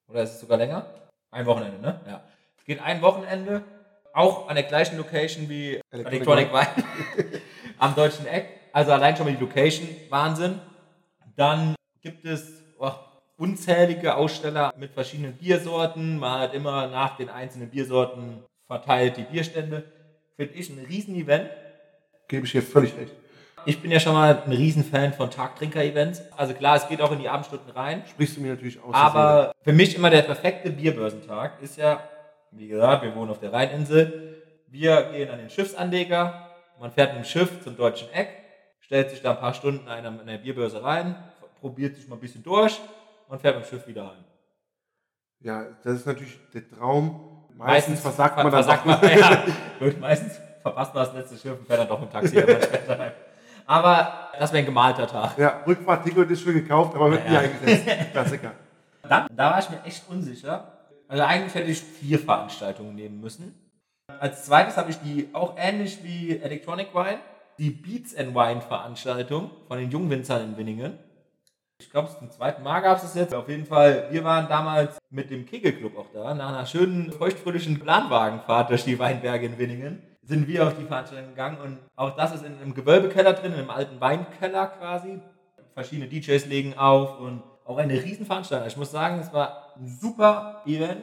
Oder ist es sogar länger? Ein Wochenende, ne? Ja. Es geht ein Wochenende, auch an der gleichen Location wie Electronic Electronic Wine am deutschen Eck. Also allein schon mal die Location, Wahnsinn. Dann gibt es oh, unzählige Aussteller mit verschiedenen Biersorten. Man hat immer nach den einzelnen Biersorten verteilt die Bierstände. Finde ich ein Riesen-Event. Gebe ich dir völlig recht. Ich bin ja schon mal ein Riesenfan von Tagtrinker-Events. Also klar, es geht auch in die Abendstunden rein. Sprichst du mir natürlich aus. Aber für mich immer der perfekte Bierbörsentag ist ja, wie gesagt, wir wohnen auf der Rheininsel. Wir gehen an den Schiffsanleger. Man fährt mit dem Schiff zum deutschen Eck, stellt sich da ein paar Stunden in einer- in Bierbörse rein, probiert sich mal ein bisschen durch und fährt mit dem Schiff wieder heim. Ja, das ist natürlich der Traum. Meistens, versagt man das versagt man, ja. Gut, meistens verpasst man das letzte Schiff und fährt dann doch mit dem Taxi. Aber das wäre ein gemalter Tag. Ja, Rückfahrticket ist schon gekauft, aber wird nie Ja. eingesetzt. Klassiker. Dann, da war ich mir echt unsicher. Also eigentlich hätte ich vier Veranstaltungen nehmen müssen. Als zweites habe ich die auch ähnlich wie Electronic Wine, die Beats and Wine Veranstaltung von den Jungwinzern in Winningen. Ich glaube, zum zweiten Mal gab es das jetzt. Auf jeden Fall, wir waren damals mit dem Kegelclub auch da. Nach einer schönen, feuchtfröhlichen Planwagenfahrt durch die Weinberge in Winningen sind wir auf die Veranstaltung gegangen. Und auch das ist in einem Gewölbekeller drin, in einem alten Weinkeller quasi. Verschiedene DJs legen auf und auch eine Riesenveranstaltung. Ich muss sagen, es war ein super Event.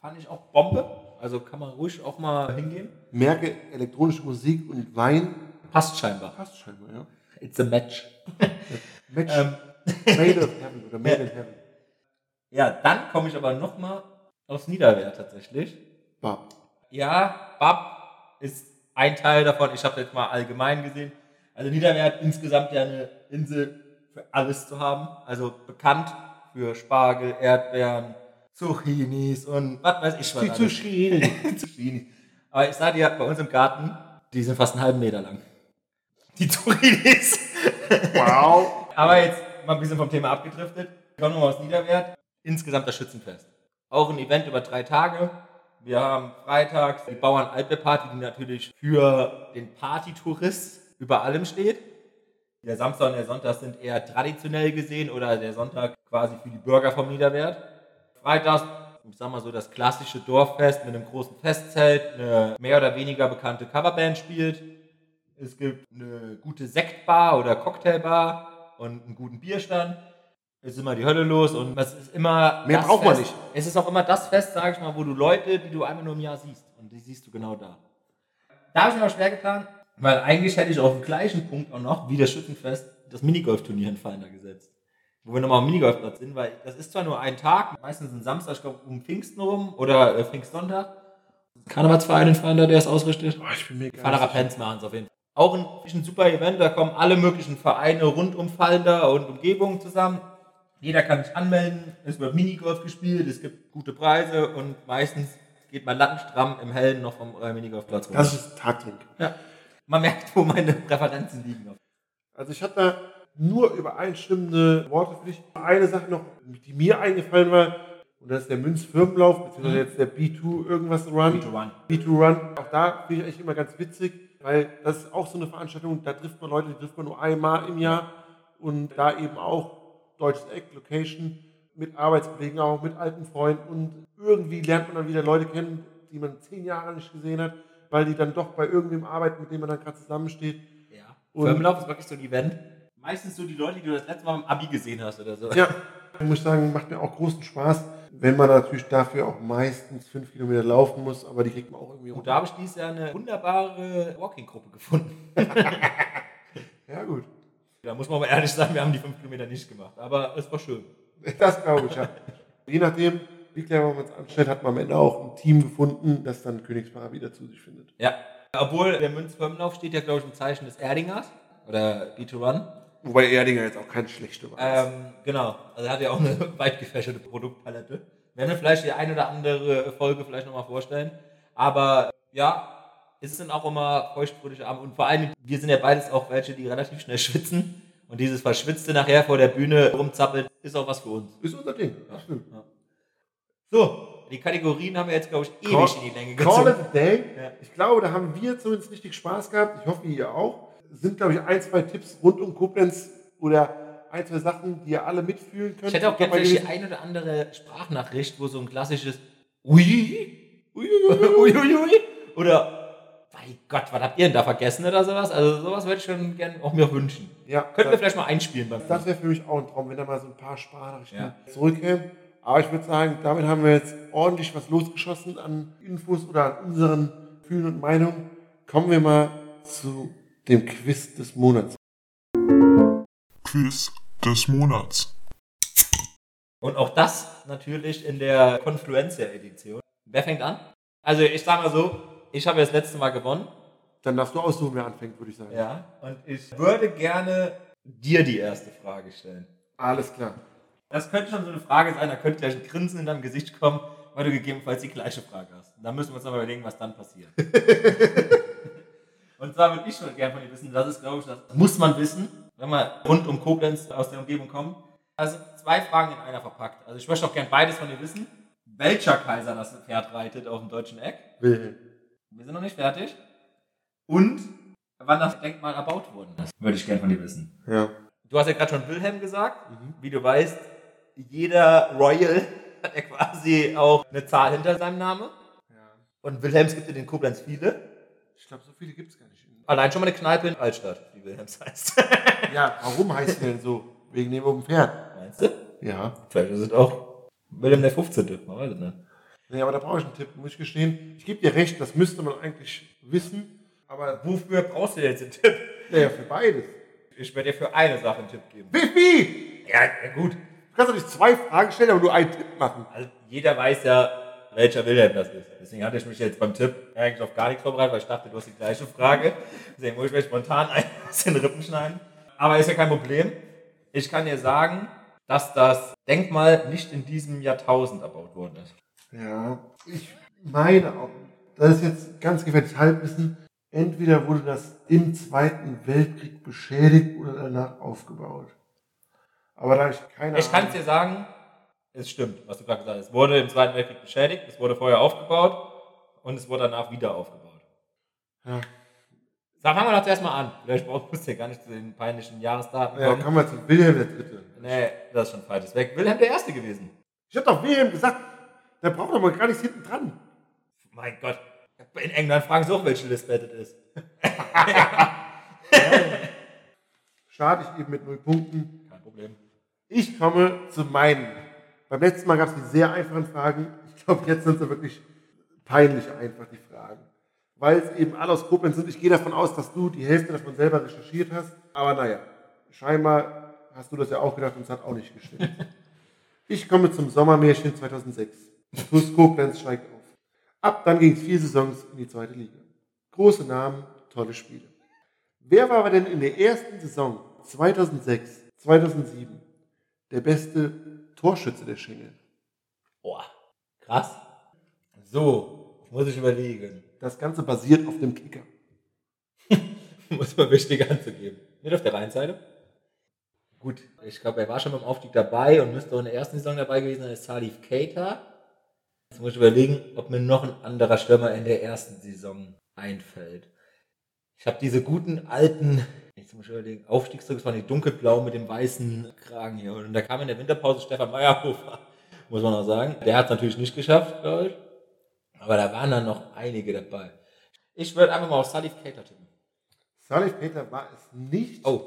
Fand ich auch Bombe. Also kann man ruhig auch mal hingehen. Merke, elektronische Musik und Wein Passt scheinbar. passt scheinbar, ja. It's a match. Match Ähm, Made of Heaven oder Made in Heaven. ja, dann komme ich aber nochmal aufs Niederwehr tatsächlich. Bab. Ja, Bab ist ein Teil davon. Ich habe jetzt mal allgemein gesehen. Also Niederwehr hat insgesamt ja eine Insel für alles zu haben. Also bekannt für Spargel, Erdbeeren, Zucchinis und was weiß ich was. Die. Zucchini. Zucchini. Aber ich sag dir, bei uns im Garten, die sind fast einen halben Meter lang. Die Zucchinis. Wow. Aber jetzt mal ein bisschen vom Thema abgedriftet. Ich komme nochmal aus Niederwert. Insgesamt das Schützenfest. Auch ein Event über drei Tage. Wir haben freitags die Bauern Alpe-Party, die natürlich für den Partytourist über allem steht. Der Samstag und der Sonntag sind eher traditionell gesehen oder der Sonntag quasi für die Bürger vom Niederwert. Freitags, ich sag mal so, das klassische Dorffest mit einem großen Festzelt, eine mehr oder weniger bekannte Coverband spielt. Es gibt eine gute Sektbar oder Cocktailbar und einen guten Bierstand. Es ist immer die Hölle los und es ist immer. Mehr braucht man Fest. nicht. Es ist auch immer das Fest, sage ich mal, wo du Leute, die du einmal nur im Jahr siehst. Und die siehst du genau da. Da habe ich mir auch schwer getan, weil eigentlich hätte ich auf dem gleichen Punkt auch noch, wie das Schützenfest, das Minigolf-Turnier in Feiner gesetzt. Wo wir nochmal am Minigolfplatz sind, weil das ist zwar nur ein Tag, meistens ein Samstag, ich glaube um Pfingsten rum oder äh, Pfingstsonntag. Karnevalsverein in Feiner, der es ausrichtet. Boah, ich bin. Pens machen es auf jeden Fall. Auch ein, ein super Event, da kommen alle möglichen Vereine rund um Falder und Umgebung zusammen. Jeder kann sich anmelden, es wird Minigolf gespielt, es gibt gute Preise und meistens geht man lattenstramm im Hellen noch vom äh, Minigolfplatz runter. Das ist Taktik. ja. Man merkt, wo meine Präferenzen liegen. Also ich hatte da nur übereinstimmende Worte für dich. Eine Sache noch, die mir eingefallen war, und das ist der Münzfirmenlauf, beziehungsweise jetzt der B2 irgendwas Run. Run. B2 Run. Auch da finde ich eigentlich immer ganz witzig, weil das ist auch so eine Veranstaltung, da trifft man Leute, die trifft man nur einmal im Jahr und da eben auch deutsches Eck, Location, mit Arbeitskollegen auch, mit alten Freunden und irgendwie lernt man dann wieder Leute kennen, die man zehn Jahre nicht gesehen hat, weil die dann doch bei irgendwem arbeiten, mit dem man dann gerade zusammensteht. Ja. Und- Firmenlauf ist wirklich so ein Event. Meistens so die Leute, die du das letzte Mal im Abi gesehen hast oder so. Ja, ich muss sagen, macht mir auch großen Spaß, wenn man natürlich dafür auch meistens fünf Kilometer laufen muss, aber die kriegt man auch irgendwie Und da habe ich dieses Jahr eine wunderbare Walking-Gruppe gefunden. Ja, gut. Da muss man mal ehrlich sagen, wir haben die fünf Kilometer nicht gemacht. Aber es war schön. Das glaube ich, ja. Je nachdem, wie clever man es anstellt, hat man am Ende auch ein Team gefunden, das dann Königspaar wieder zu sich findet. Ja. Obwohl der Münzfirmenlauf steht ja, glaube ich, im Zeichen des Erdingers. Oder B2Run. Wobei Erdinger jetzt auch kein schlechter war. Ähm, genau. Also er hat ja auch eine weit gefächerte Produktpalette. Werden wir vielleicht die eine oder andere Folge vielleicht nochmal vorstellen. Aber ja, es sind auch immer feuchtfröhliche Abend. Und vor allem, wir sind ja beides auch welche, die relativ schnell schwitzen. Und dieses Verschwitzte nachher vor der Bühne rumzappelt, ist auch was für uns. Ist unser Ding. Das stimmt. So, die Kategorien haben wir jetzt, glaube ich, ewig Call- in die Länge Call it gezogen. a day. Ja. Ich glaube, da haben wir zumindest richtig Spaß gehabt. Ich hoffe, ihr auch. Sind, glaube ich, ein, zwei Tipps rund um Koblenz oder ein, zwei Sachen, die ihr alle mitfühlen könnt. Ich hätte auch gerne die ein oder andere Sprachnachricht, wo so ein klassisches Ui, ui, ui, ui, ui, oder bei Gott, was habt ihr denn da vergessen oder sowas? Also sowas würde ich schon gerne auch mir wünschen. Ja, Könnten wir vielleicht mal einspielen beim das wäre für mich auch ein Traum, wenn da mal so ein paar Sprachnachrichten Ja. zurückkämen. Aber ich würde sagen, damit haben wir jetzt ordentlich was losgeschossen an Infos oder an unseren Gefühlen und Meinungen. Kommen wir mal zu dem Quiz des Monats. Quiz des Monats. Und auch das natürlich in der Confluencia-Edition. Wer fängt an? Also ich sage mal so, ich habe ja das letzte Mal gewonnen. Dann darfst du aussuchen, wer anfängt, würde ich sagen. Ja. Und ich würde gerne dir die erste Frage stellen. Alles klar. Das könnte schon so eine Frage sein, da könnte gleich ein Grinsen in deinem Gesicht kommen, weil du gegebenenfalls die gleiche Frage hast. Da müssen wir uns aber überlegen, was dann passiert. Und zwar würde ich schon gerne von dir wissen, das ist, glaube ich, das muss man wissen, wenn man rund um Koblenz aus der Umgebung kommt. Also zwei Fragen in einer verpackt. Also ich möchte auch gerne beides von dir wissen. Welcher Kaiser das Pferd reitet auf dem deutschen Eck? Wilhelm. Wir sind noch nicht fertig. Und wann das Denkmal erbaut worden ist, würde ich gerne von dir wissen. Ja. Du hast ja gerade schon Wilhelm gesagt. Wie du weißt, jeder Royal hat ja quasi auch eine Zahl hinter seinem Namen. ja. Und Wilhelms gibt es in Koblenz viele. Ich glaube, so viele gibt es gar nicht. Allein schon mal eine Kneipe in Altstadt, die Wilhelms heißt. Ja, warum heißt der denn so? Wegen dem oben Pferd. Meinst du? Ja. Vielleicht ist es auch Wilhelm der 15. Man weiß es nicht. Nee, aber da brauche ich einen Tipp, muss ich gestehen. Ich gebe dir recht, das müsste man eigentlich wissen. Aber Wofür brauchst du jetzt einen Tipp? naja, für beides. Ich werde dir für eine Sache einen Tipp geben. Bifi! Ja, ja gut. Du kannst doch nicht zwei Fragen stellen, aber nur einen Tipp machen. Also jeder weiß ja, welcher Wilhelm das ist. Deswegen hatte ich mich jetzt beim Tipp eigentlich auf gar nichts vorbereitet, weil ich dachte, du hast die gleiche Frage. Deswegen muss ich mir spontan ein aus den Rippen schneiden. Aber ist ja kein Problem. Ich kann dir sagen, dass das Denkmal nicht in diesem Jahrtausend erbaut worden ist. Ja, ich meine auch, das ist jetzt ganz gefährliches Halbwissen. Entweder wurde das im Zweiten Weltkrieg beschädigt oder danach aufgebaut. Aber da ich keine Ich kann es dir sagen, es stimmt, was du gerade gesagt hast. Es wurde im Zweiten Weltkrieg beschädigt, es wurde vorher aufgebaut und es wurde danach wieder aufgebaut. Ja, Sag, fangen wir doch zuerst mal an. Vielleicht brauchst du ja gar nicht zu den peinlichen Jahresdaten ja kommen. kommen wir zu Wilhelm der Dritte. Nee, das ist schon falsch. Das wäre Wilhelm der Erste gewesen. Ich hab doch Wilhelm gesagt, der braucht doch mal gar nichts hinten dran. Mein Gott. In England fragen sie auch, welche Lisbeth es ist. Schade, ich eben mit null Punkten. Kein Problem. Ich komme zu meinen. Beim letzten Mal gab es die sehr einfachen Fragen. Ich glaube, jetzt sind sie wirklich peinlich einfach, die Fragen. Weil es eben alle aus Koblenz sind. Ich gehe davon aus, dass du die Hälfte davon selber recherchiert hast. Aber naja, scheinbar hast du das ja auch gedacht und es hat auch nicht gestimmt. Ich komme zum Sommermärchen 2006. TuS Koblenz steigt auf. Ab dann ging es vier Saisons in die zweite Liga. Große Namen, tolle Spiele. Wer war aber denn in der ersten Saison 2006, 2007 der beste Torschütze der Schengen? Boah, krass. So, muss ich überlegen. Das Ganze basiert auf dem Kicker. muss man wichtig anzugeben. Nicht auf der Rheinseite. Gut, ich glaube, er war schon beim Aufstieg dabei und müsste auch in der ersten Saison dabei gewesen sein, ist Salif Keita. Jetzt muss ich überlegen, ob mir noch ein anderer Stürmer in der ersten Saison einfällt. Ich habe diese guten alten, jetzt muss ich überlegen, Aufstiegszug, das waren die dunkelblau mit dem weißen Kragen hier. Und da kam in der Winterpause Stefan Meyerhofer, muss man auch sagen. Der hat es natürlich nicht geschafft, glaube ich. Aber da waren dann noch einige dabei. Ich würde einfach mal auf Salif Keita tippen. Salif Peter war es nicht. Oh,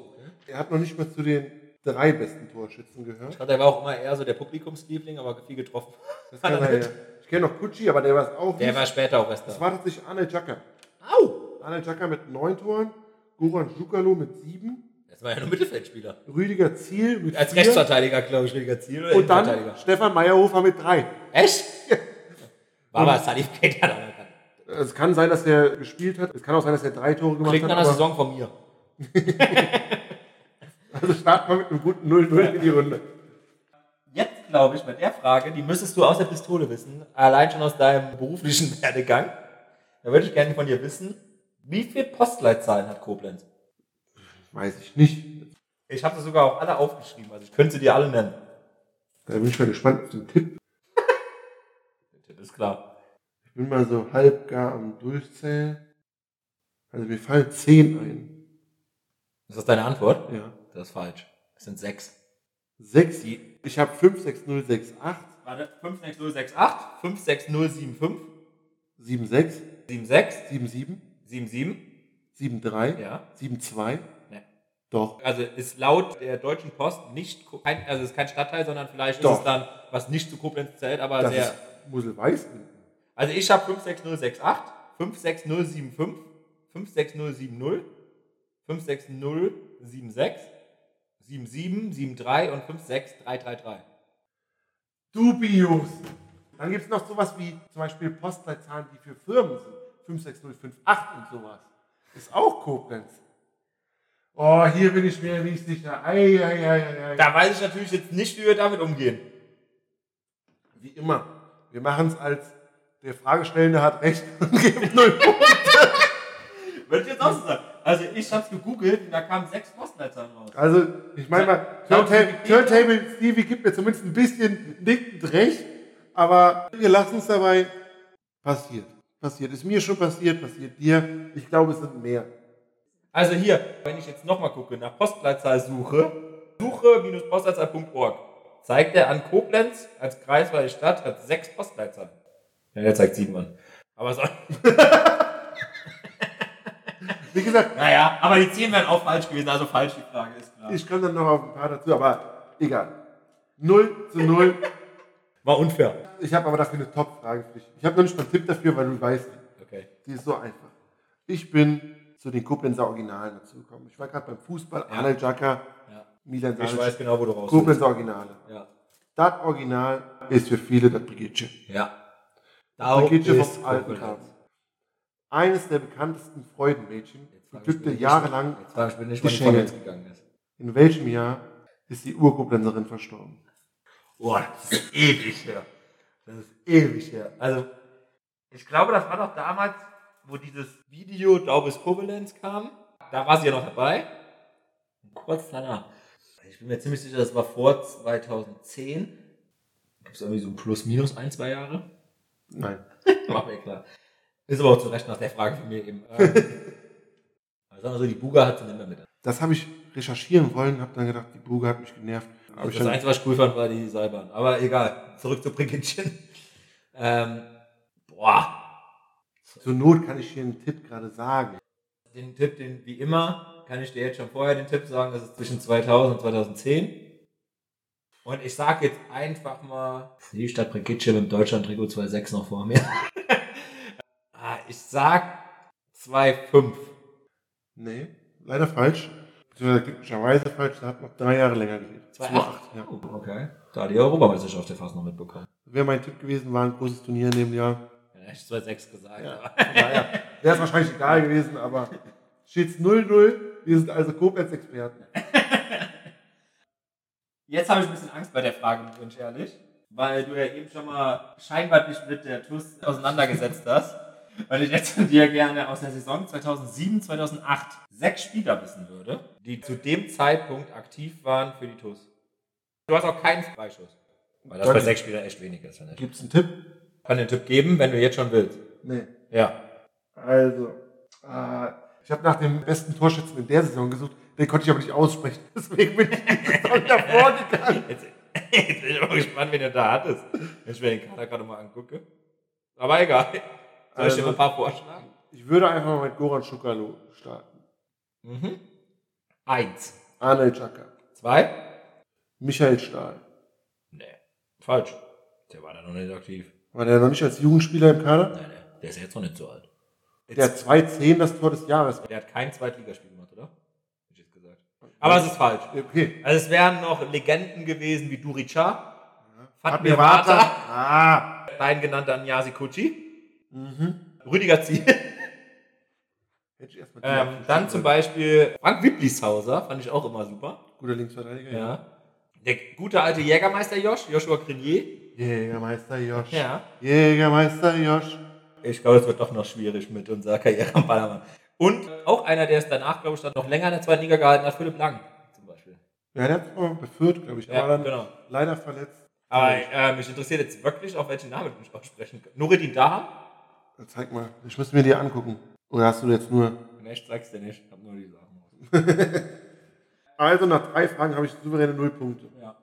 Er hat noch nicht mal zu den drei besten Torschützen gehört. Ich glaube, der war auch immer eher so der Publikumsliebling, aber viel getroffen. Das kann er ja. Ich kenne noch Kutschi, aber der war es auch Der nicht. war später auch erst das da. war tatsächlich Anel Jaka. Au! Anel Jaka mit neun Toren, Goran Žukalo mit sieben, Das war ja nur Mittelfeldspieler. Rüdiger Ziel mit Als vier Rechtsverteidiger, glaube ich, weniger Ziel oder und dann. Stefan Meyerhofer mit drei. Echt? War aber Salif Keita da. Es kann sein, dass er gespielt hat. Es kann auch sein, dass er drei Tore gemacht Klingt hat. nach einer Saison von mir. Also starten wir mit einem guten 0-0 in die Runde. Jetzt glaube ich, bei der Frage, die müsstest du aus der Pistole wissen, allein schon aus deinem beruflichen Werdegang. Da würde ich gerne von dir wissen, wie viele Postleitzahlen hat Koblenz? Weiß ich nicht. Ich habe sie sogar auch alle aufgeschrieben, also ich könnte sie dir alle nennen. Da bin ich mal gespannt auf den Tipp. Der Tipp ist klar. Ich bin mal so halb gar am Durchzählen. Also mir fallen 10 ein. Ist das deine Antwort? Ja. Das ist falsch. Es sind sechs. 6. Die- Ich habe 56068, Warte, 56068, 56075, 76, 76, 77, 77, 73, ja. 72. Ne. Doch. Also ist laut der Deutschen Post nicht, kein, also ist kein Stadtteil, sondern vielleicht Doch. ist es dann, was nicht zu Koblenz zählt, aber Das sehr. ist Muselweiß. Also ich habe 56068, 56075, 56070, 56076, 77, 73 und 56333. Dubios. Dann gibt es noch sowas wie zum Beispiel Postleitzahlen, die für Firmen sind. 56058 und sowas. Ist auch Koblenz. Oh, hier bin ich mir nicht sicher. Ei, ei, ei, ei. Da weiß ich natürlich jetzt nicht, wie wir damit umgehen. Wie immer. Wir machen es als der Fragestellende hat recht und geben null Punkte. Würde ich jetzt auch so sagen. Also ich habe es gegoogelt und da kamen sechs Postleitzahlen raus. Also, ich meine mal, Turntable Stevie gibt mir zumindest ein bisschen nickend recht, aber wir lassen es dabei. Passiert. Passiert. Ist mir schon passiert, passiert dir. Ich glaube, es sind mehr. Also hier, wenn ich jetzt nochmal gucke, nach Postleitzahl suche, suche-postleitzahl.org, zeigt er an Koblenz als kreisfreie Stadt hat sechs Postleitzahlen. Ja, der zeigt sieben an. Aber so, Wie gesagt, naja, aber die zehn wären auch falsch gewesen, also falsch die Frage, ist klar. ich komme dann noch auf ein paar dazu, aber egal. 0 zu 0. War unfair. Ich habe aber dafür eine Top-Frage für dich. Ich habe noch nicht mal einen Tipp dafür, weil du weißt, Okay. die ist so einfach. Ich bin zu den Koblenzer Originalen dazugekommen. Ich war gerade beim Fußball, Ja. Arnold Jaka, Ja. Milan Ich Salic, weiß genau, wo du raus Koblenzer Originale. Ja. Das Original ist für viele das Brigitte. Ja. Brigitte ist vom alten. Karten. Eines der bekanntesten Freudenmädchen ich beglückte mich, jahrelang Jetzt frage ich mich nicht, die wann die gegangen ist. In welchem Jahr ist die Urkoblenzerin verstorben. Boah, das ist ewig her. Das ist ewig her. Also, ich glaube, das war doch damals, wo dieses Video Daubes Koblenz kam. Da war sie ja noch dabei. Kurz danach. Ich bin mir ziemlich sicher, das war vor 2010. Gibt es irgendwie so ein plus minus ein, zwei Jahre? Nein. War mir klar. Ist aber auch zu Recht nach der Frage von mir eben. Ähm, also die Buga hat sie nicht mehr mit. Das habe ich recherchieren wollen, habe dann gedacht, die Buge hat mich genervt. Hab ich das dann, Einzige, was ich cool fand, war die Seilbahn. Aber egal. Zurück zu Brigittchen. Ähm, boah. zur Not kann ich hier einen Tipp gerade sagen. Den Tipp, den wie immer, kann ich dir jetzt schon vorher den Tipp sagen, das ist zwischen 2000 und 2010. Und ich sag jetzt einfach mal, die Stadt Brigitte mit dem Deutschland-Trikot 2.6 noch vor mir. Ah, ich sag 2.5. Nee, leider falsch. Beziehungsweise glücklicherweise falsch, da hat noch drei Jahre länger gelebt. 2.8. 2,8, ja. Oh, okay. Da die Europameisterschaft ja fast noch mitbekommen. Wäre mein Tipp gewesen, war ein großes Turnier in dem Jahr. Ja, ich 2.6 gesagt. Ja. Naja, wäre es wahrscheinlich egal gewesen, aber steht's 0-0. Wir sind also Koblenz-Experten. Jetzt habe ich ein bisschen Angst bei der Frage, bin ich ehrlich. Weil du ja eben schon mal scheinbar dich mit der TUS auseinandergesetzt hast. Weil ich jetzt von dir gerne aus der Saison 2007, 2008 sechs Spieler wissen würde, die zu dem Zeitpunkt aktiv waren für die TUS. Du hast auch keinen Freischuss. Weil das bei Danke. sechs Spielern echt wenig ist, ich. Gibt's einen Tipp? Kann den Tipp geben, wenn du jetzt schon willst. Nee. Ja. Also, äh, ich habe nach dem besten Torschützen in der Saison gesucht, den konnte ich aber nicht aussprechen. Deswegen bin ich davor gegangen. Jetzt, jetzt bin ich mal gespannt, wen du da hattest. Wenn ich mir den Kader gerade mal angucke. Aber egal. Soll ich dir Also- mal ein paar vorschlagen? Ich würde einfach mal mit Goran Schukalo starten. Mhm. Eins. Arnel Chaka. Zwei? Michael Stahl. Nee. Falsch. Der war da noch nicht aktiv. War der noch nicht als Jugendspieler im Kader? Nein, nee. Der ist jetzt noch nicht so alt. Der hat 2-10 das Tor des Jahres. Der hat kein Zweitligaspiel gemacht, oder? Hätte ich jetzt gesagt. Aber es ist falsch. Okay. Also es wären noch Legenden gewesen wie Durica, Fatmir Fatmir Vata. Ah. dein genannter Nyasi Kutschi, Mhm. Rüdiger Ziel. Ähm, dann zum. Beispiel Frank Wipplishauser, fand ich auch immer super. Guter Linksverteidiger. Ja. Der gute alte Jägermeister Josh, Joshua Grenier. Jägermeister Josh. Ja. Jägermeister Josh. Ich glaube, es wird doch noch schwierig mit unserer Karriere am Ballermann. Und auch einer, der es danach, glaube ich, dann noch länger in der zweiten Liga gehalten hat, Philipp Lang zum Beispiel. Ja, der hat mal beführt, glaube ich. Ja, aber dann genau. leider verletzt. Aber äh, mich interessiert jetzt wirklich, auf welchen Namen du mich aussprechen kannst. Nureddin Daha? Zeig mal. Ich muss mir die angucken. Oder hast du jetzt nur. Nee, ich zeig's dir nicht. Ich hab nur die Sachen. Also nach drei Fragen habe ich souveräne null Punkte. Ja.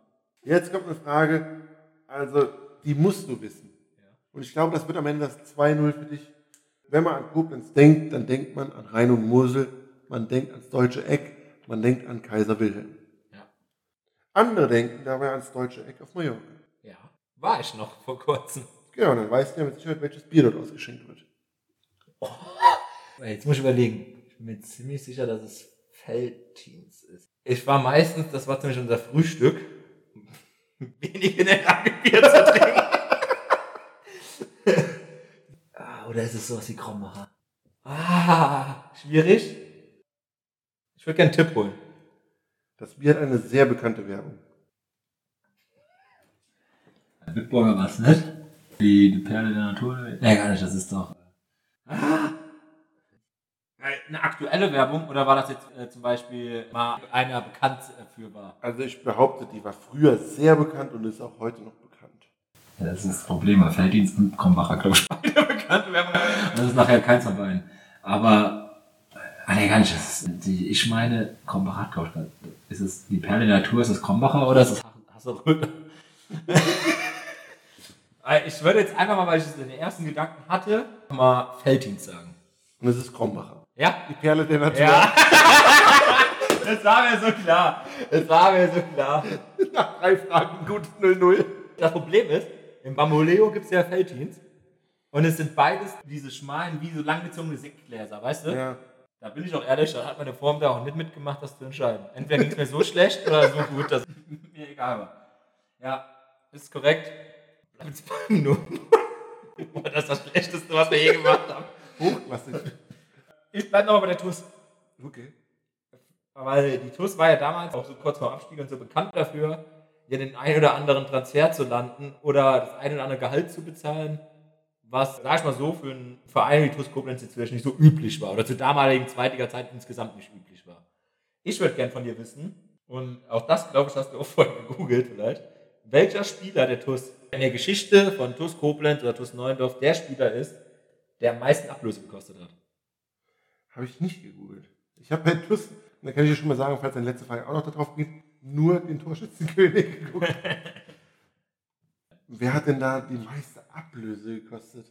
Jetzt kommt eine Frage, also die musst du wissen. Und ich glaube, das wird am Ende das 2-0 für dich. Wenn man an Koblenz denkt, dann denkt man an Rhein und Mosel, man denkt ans deutsche Eck, man denkt an Kaiser Wilhelm. Ja. Andere denken dabei ans deutsche Eck auf Mallorca. Ja. War ich noch vor kurzem. Genau, dann weißt du ja mit Sicherheit, welches Bier dort ausgeschenkt wird. Jetzt muss ich überlegen. Ich bin mir ziemlich sicher, dass es Feldteams ist. Ich war meistens, das war ziemlich unser Frühstück, wenig in der Lage, Bier zu trinken. ah, oder ist es sowas wie Krombacher? Ah, schwierig. Ich würde gerne einen Tipp holen. Das Bier hat eine sehr bekannte Werbung. Bitburger was, nicht? Die, die Perle der Natur? Nee, gar nicht, das ist doch. Ah. Eine aktuelle Werbung oder war das jetzt äh, zum Beispiel mal einer bekannt äh, für war? Also ich behaupte, die war früher sehr bekannt und ist auch heute noch bekannt. Ja, das ist das Problem, weil Felddienst und Krombacher, glaube ich, beide bekannte Werbung. Das ist nachher keins von beiden. Aber, ah, nee, gar nicht. Das ist, die, ich meine, Krombacher hat, glaube ich, ist es die Perle der Natur, ist es Krombacher oder ist es Hasseröder. Äh, ich würde jetzt einfach mal, weil ich es in den ersten Gedanken hatte, mal Felddienst sagen. Und es ist Krombacher. Ja? Die Perle der Natur. Ja. Das war mir so klar. Das war mir so klar. Nach drei Fragen gut 0-0. Das Problem ist, im Bamboleo gibt es ja Felddienst. Und es sind beides diese schmalen, wie so langgezogene Sektgläser, weißt du? Ja. Da bin ich auch ehrlich, da hat meine Form da auch nicht mitgemacht, das zu entscheiden. Entweder ging es mir so schlecht oder so gut, dass mir egal war. Ja, ist korrekt. Mit zwei Minuten. Das ist das Schlechteste, was wir je gemacht haben. Hochklassig. Ich bleib noch mal bei der TUS. Okay. Weil die TUS war ja damals auch so kurz vor Abstieg und so bekannt dafür, ja den einen oder anderen Transfer zu landen oder das ein oder andere Gehalt zu bezahlen, was, sag ich mal so, für einen Verein wie TUS Koblenz jetzt vielleicht nicht so üblich war oder zur damaligen zweitiger Zeit insgesamt nicht üblich war. Ich würde gern von dir wissen, und auch das, glaube ich, hast du auch vorhin gegoogelt vielleicht, welcher Spieler der TUS in der Geschichte von TUS Koblenz oder TUS Neuendorf der Spieler ist, der am meisten Ablöse gekostet hat. Habe ich nicht gegoogelt. Ich habe bei TUS, da kann ich dir schon mal sagen, falls deine letzte Frage auch noch darauf geht, nur den Torschützenkönig geguckt. Wer hat denn da die meiste Ablöse gekostet?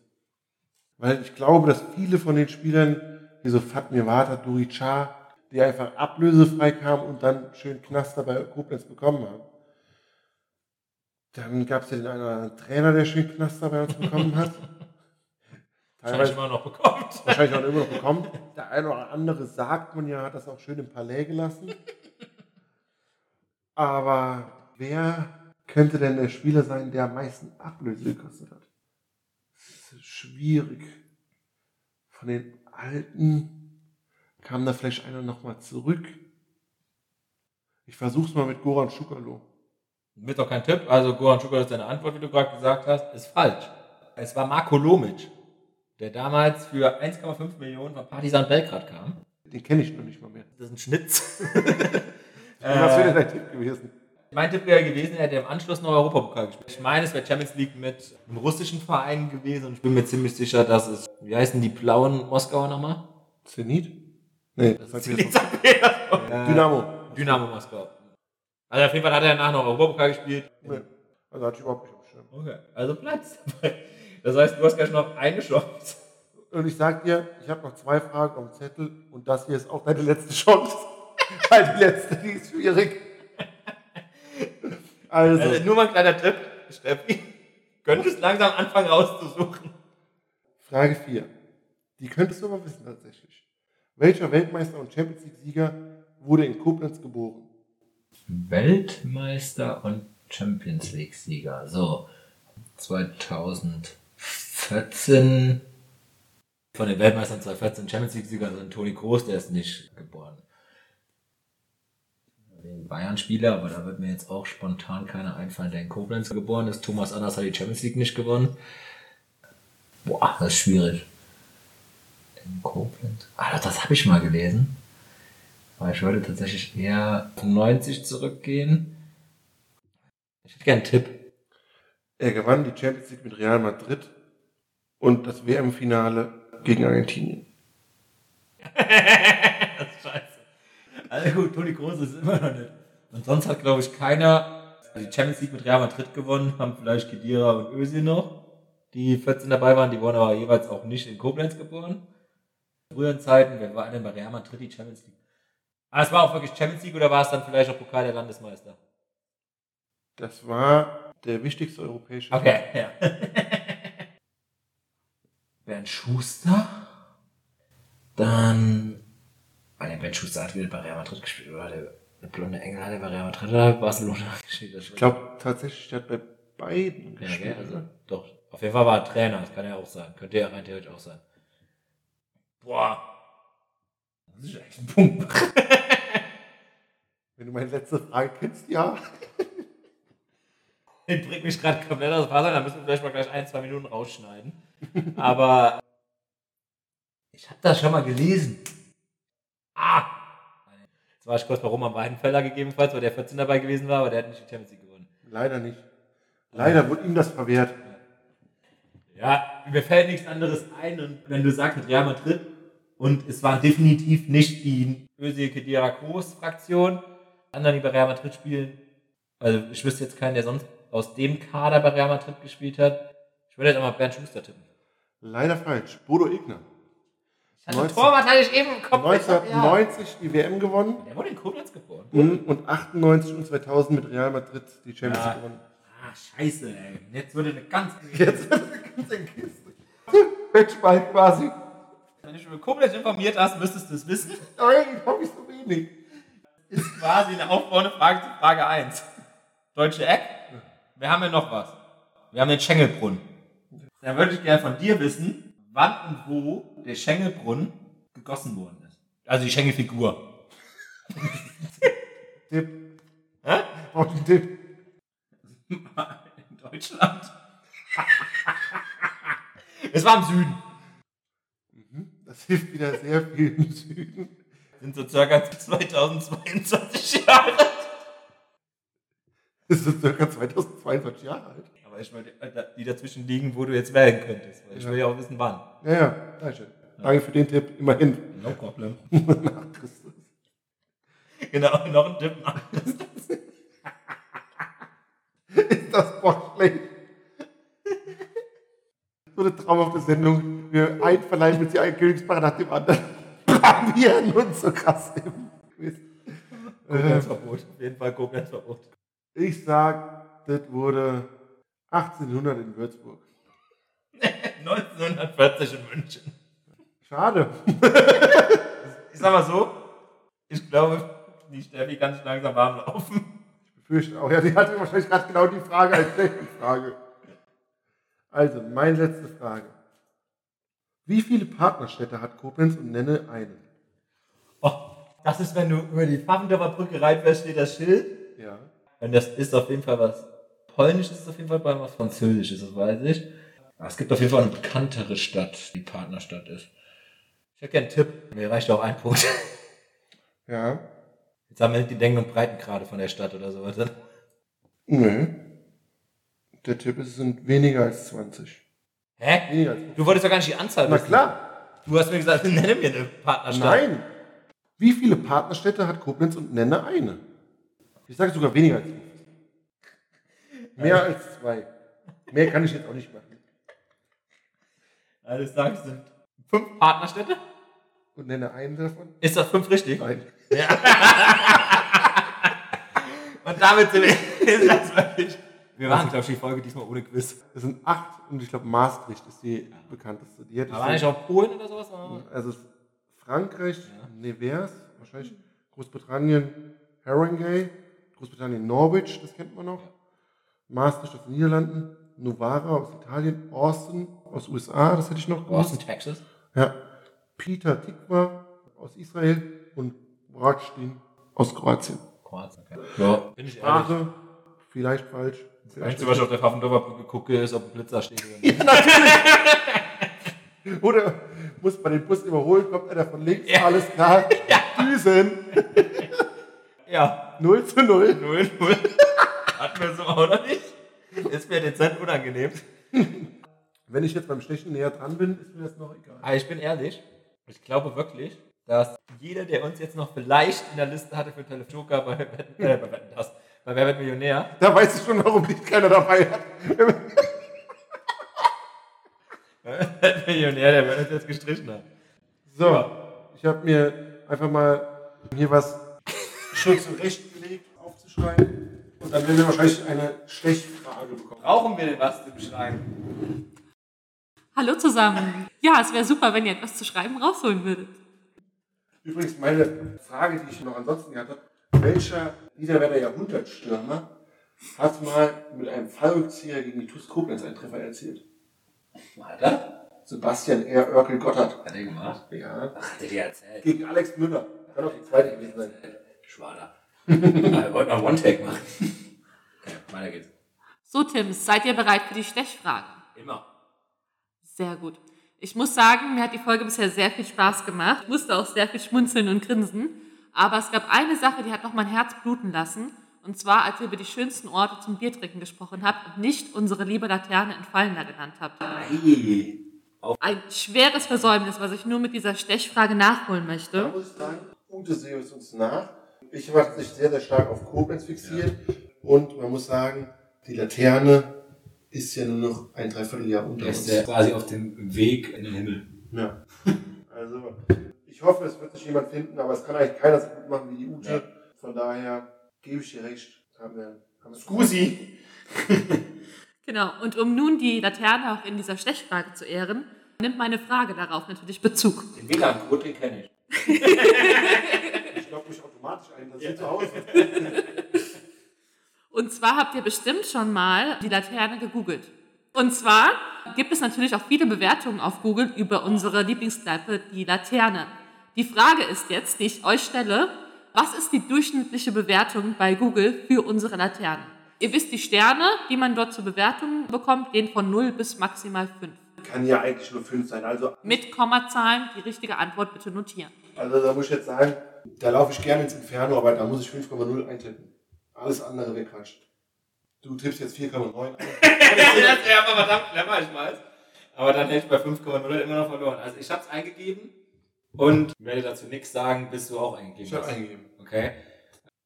Weil ich glaube, dass viele von den Spielern, wie so Fatmir Vata, Durichar, die einfach ablösefrei kamen und dann schön Knaster bei Koblenz bekommen haben. Dann gab es ja den einen Trainer, der schön Knaster bei uns bekommen hat. Wahrscheinlich immer noch bekommt. wahrscheinlich auch immer noch bekommen. Der eine oder andere sagt man ja, hat das auch schön im Palais gelassen. Aber wer könnte denn der Spieler sein, der am meisten Ablöse gekostet hat? Das ist schwierig. Von den Alten kam da vielleicht einer nochmal zurück. Ich versuch's mal mit Goran Schukalo. Wird doch kein Tipp. Also Goran Schukalo ist deine Antwort, wie du gerade gesagt hast, ist falsch. Es war Marco Lomic, der damals für 1,5 Millionen von Partizan Belgrad kam. Den kenne ich noch nicht mal mehr. Das ist ein Schnitz. Was wäre dein Tipp gewesen? Mein Tipp wäre gewesen, er hätte im Anschluss noch Europapokal gespielt. Ich meine, es wäre Champions League mit einem russischen Verein gewesen und ich bin mir ziemlich sicher, dass es, wie heißen die blauen Moskauer nochmal? Zenit? Nee, das mir Zenit. Dynamo. Dynamo Moskau. Also auf jeden Fall hat er danach noch Europapokal gespielt. Nee. Also hatte ich überhaupt nicht auf dem Schirm. Okay, also Platz dabei. Das heißt, du hast gleich noch eine Chance. Und ich sag dir, ich habe noch zwei Fragen auf dem Zettel und das hier ist auch deine letzte Chance. Weil die letzte, die ist schwierig. Also, Also nur mal ein kleiner Tipp, Steffi. Könntest langsam anfangen rauszusuchen. Frage 4. Die könntest du aber wissen tatsächlich. Welcher Weltmeister und Champions League-Sieger wurde in Koblenz geboren? Weltmeister und Champions League-Sieger. So, 2014. Von den Weltmeistern 2014 Champions League-Sieger sind Toni Kroos, der ist nicht geboren. Bayern-Spieler, aber da wird mir jetzt auch spontan keiner einfallen, der in Koblenz geboren ist. Thomas Anders hat die Champions League nicht gewonnen. Boah, das ist schwierig. In Koblenz. Ah, das habe ich mal gelesen. Aber ich würde tatsächlich eher 90 zurückgehen. Ich hätte gerne einen Tipp. Er gewann die Champions League mit Real Madrid und das WM-Finale gegen Argentinien. das ist scheiße. Also gut, Toni Kroos ist immer noch nicht. Und sonst hat, glaube ich, keiner die Champions League mit Real Madrid gewonnen. Haben vielleicht Kedira und Özil noch, die 14 dabei waren. Die wurden aber jeweils auch nicht in Koblenz geboren. In früheren Zeiten, wer war denn bei Real Madrid die Champions League? Ah, es war auch wirklich Champions League oder war es dann vielleicht auch Pokal der Landesmeister? Das war der wichtigste europäische Okay, ja. Bernd Schuster. Dann. Ah, der Bernd Schuster hat wieder bei Real Madrid gespielt, oder? Der, der blonde Engel hat er bei Real Madrid oder Barcelona gespielt. Ich glaube tatsächlich, der hat bei beiden Ja, gespielt. gell, also, doch. Auf jeden Fall war er Trainer, das kann ja auch sein. Könnte ja rein theoretisch auch sein. Boah. Das ist echt ein Punkt. Wenn du meine letzte Frage kennst, ja. Ich bringt mich gerade komplett aus Wasser, dann müssen wir vielleicht mal gleich ein, zwei Minuten rausschneiden. Aber ich habe das schon mal gelesen. Ah! Jetzt war ich kurz bei Roman Weidenfeller gegebenenfalls, weil der 14 dabei gewesen war, aber der hat nicht die Champions League gewonnen. Leider nicht. Leider wurde ihm das verwehrt. Ja, mir fällt nichts anderes ein und wenn du sagst Real Madrid und es war definitiv nicht die Özil Kedira Kroos Fraktion, anderen, die bei Real Madrid spielen, also ich wüsste jetzt keinen, der sonst aus dem Kader bei Real Madrid gespielt hat. Ich würde jetzt auch mal Bernd Schuster tippen. Leider falsch. Bodo Igner. Also 19 Torwart hatte ich eben im Kopf. 1990 die WM gewonnen Der wurde in Koblenz geboren. und, und 98 und 2000 mit Real Madrid die Champions Ja. Gewonnen. Ah, scheiße, ey. Jetzt wurde eine ganz... Jetzt wird eine ganze Kiste. Matchball quasi. Wenn du dich über Koblenz informiert hast, müsstest du es wissen. Nein, hab ich so wenig. Ist quasi eine aufbauende Frage zu Frage 1. Deutsche Eck. Wir haben ja noch was. Wir haben den Schengelbrunnen. Da würde ich gerne von dir wissen, wann und wo der Schengelbrunnen gegossen worden ist. Also die Schengelfigur. Tipp. Hä? Braucht einen Tipp. In Deutschland. Es war im Süden. Das hilft wieder sehr viel im Süden. Sind so circa 2022 Jahre. Das ist circa 2022 Jahre alt. Aber ich meine, die dazwischen liegen, wo du jetzt wählen könntest. Weil ich Ja. will ja auch wissen, wann. Ja, ja, sehr schön. Danke für den Tipp, immerhin. No problem. Nach Christus. Genau, noch ein Tipp nach. Ist das boah schlecht. So eine traumhafte Sendung. Wir einverleiben mit sie ein Königspaar nach dem anderen. Blamieren uns so krass im Quiz. Koblenz-Verbot. Auf jeden Fall Koblenz-Verbot. ich sag, das wurde 1800 in Würzburg. 1940 in München. Schade. Ich sag mal so, ich glaube, die Steffi kann sich langsam warm laufen. Befürchte auch. Ja, die hatte wahrscheinlich gerade genau die Frage als schlechte Frage. Also, meine letzte Frage. Wie viele Partnerstädte hat Koblenz und nenne eine? Oh, das ist, wenn du über die Pfaffendorfer Brücke reinfährst, steht das Schild. Ja. Und das ist auf jeden Fall was Polnisches, ist auf jeden Fall bei was Französisches, das weiß ich. Es gibt auf jeden Fall eine bekanntere Stadt, die Partnerstadt ist. Ich hätte gerne einen Tipp. Mir reicht auch ein Punkt. Ja. Jetzt haben wir nicht die Längen und Breitengrade von der Stadt oder sowas. Nö. Der Tipp ist, es sind weniger als 20. Hä? Weniger als Du wolltest doch gar nicht die Anzahl Na wissen. klar. Du hast mir gesagt, nenne mir eine Partnerstadt. Nein. Wie viele Partnerstädte hat Koblenz und nenne eine? Ich sage sogar weniger als 50. Mehr als zwei. Mehr kann ich jetzt auch nicht machen. Alles sagst sind fünf Partnerstädte. Und nenne einen davon? Ist das fünf richtig? Nein. Und damit sind wir, das wirklich. Wir machen, glaube ich, die Folge diesmal ohne Quiz. Es sind acht und ich glaube Maastricht ist die bekannteste. Die hätte ich Aber so- nicht auch Polen oder sowas? oder? Also Frankreich, Nevers, wahrscheinlich Großbritannien, Haringey, Großbritannien Norwich, das kennt man noch. Maastricht aus den Niederlanden, Novara aus Italien, Austin aus USA, das hätte ich noch gewusst. Austin, Texas. Ja. Peter Tikva aus Israel und Bratstein aus Kroatien. Kroatien, okay. Ja, bin ich ehrlich. Sprache, vielleicht falsch. Das Vielleicht Einzige, was ich auf der Pfaffendorfer Brücke gucke, ist, ob ein Blitzer steht oder nicht. Oder muss man den Bus überholen, kommt einer von links, alles klar, Düsen, Ja, 0 zu 0. 0, 0. Hatten wir so auch noch nicht. Ist mir dezent unangenehm. Wenn ich jetzt beim Stechen näher dran bin, ist mir das noch egal. Aber ich bin ehrlich, ich glaube wirklich, dass jeder, der uns jetzt noch vielleicht in der Liste hatte für Telejoker bei Wetten, äh, bei Wetten, bei Wer wird Millionär, Da weiß ich schon, warum nicht keiner dabei hat. Wird Millionär, der wird uns jetzt gestrichen haben. So, ich habe mir einfach mal hier was schon zurechtgelegt, aufzuschreiben. Und dann werden wir wahrscheinlich eine Stechfrage bekommen. Brauchen wir denn was zu beschreiben? Hallo zusammen. Ja, es wäre super, wenn ihr etwas zu schreiben rausholen würdet. Übrigens, meine Frage, die ich noch ansonsten hatte, welcher Niederwerder Jahrhundertstürmer hat mal mit einem Fallrückzieher gegen die TuS Koblenz einen Treffer erzielt? Alter, Sebastian R. Oerkel Gotthard. hat er gemacht? Ja. Ach, hat er dir erzählt? Gegen Alex Müller. Kann auch die zweite gewesen sein. Schwader. Wir wollten mal One-Take machen. Okay, weiter geht's. So, Tim, seid ihr bereit für die Stechfragen? Immer. Sehr gut. Ich muss sagen, mir hat die Folge bisher sehr viel Spaß gemacht. Ich musste auch sehr viel schmunzeln und grinsen. Aber es gab eine Sache, die hat noch mein Herz bluten lassen. Und zwar, als ihr über die schönsten Orte zum Biertrinken gesprochen habt und nicht unsere liebe Laterne in Fallender genannt habt. Ein schweres Versäumnis, was ich nur mit dieser Stechfrage nachholen Da möchte. muss ich sagen, Ute sehen es uns nach. Ich war tatsächlich sehr, sehr stark auf Koblenz fixiert. Und man muss sagen, die Laterne ist ja nur noch ein Dreivierteljahr unter Er uns. ist äh, quasi auf dem Weg in den Himmel. Ja. Also, ich hoffe, es wird sich jemand finden, aber es kann eigentlich keiner so gut machen wie die Ute. Von daher gebe ich dir recht. Haben wir, haben wir Scusi. Genau, und um nun die Laterne auch in dieser Stechfrage zu ehren, nimmt meine Frage darauf natürlich Bezug. Den WLAN-Code, den kenne ich. Ich logge mich automatisch ein, das ist zu Hause. Und zwar habt ihr bestimmt schon mal die Laterne gegoogelt. Und zwar gibt es natürlich auch viele Bewertungen auf Google über unsere Lieblingskneipe, die Laterne. Die Frage ist jetzt, die ich euch stelle, Was ist die durchschnittliche Bewertung bei Google für unsere Laterne? Ihr wisst, die Sterne, die man dort zur Bewertung bekommt, gehen von 0 bis maximal 5. Kann ja eigentlich nur 5 sein. Also, Mit Kommazahlen die richtige Antwort bitte notieren. also da muss ich jetzt sagen, da laufe ich gerne ins Inferno, aber da muss ich 5,0 eintippen. Alles andere wäre Quatsch. Du tippst jetzt 4,9 ein. das wäre aber verdammt clever, ich weiß. Aber dann hätte ich bei 5,0 immer noch verloren. Also ich habe es eingegeben und werde dazu nichts sagen, bis du auch eingegeben Ich habe hast. eingegeben. Okay.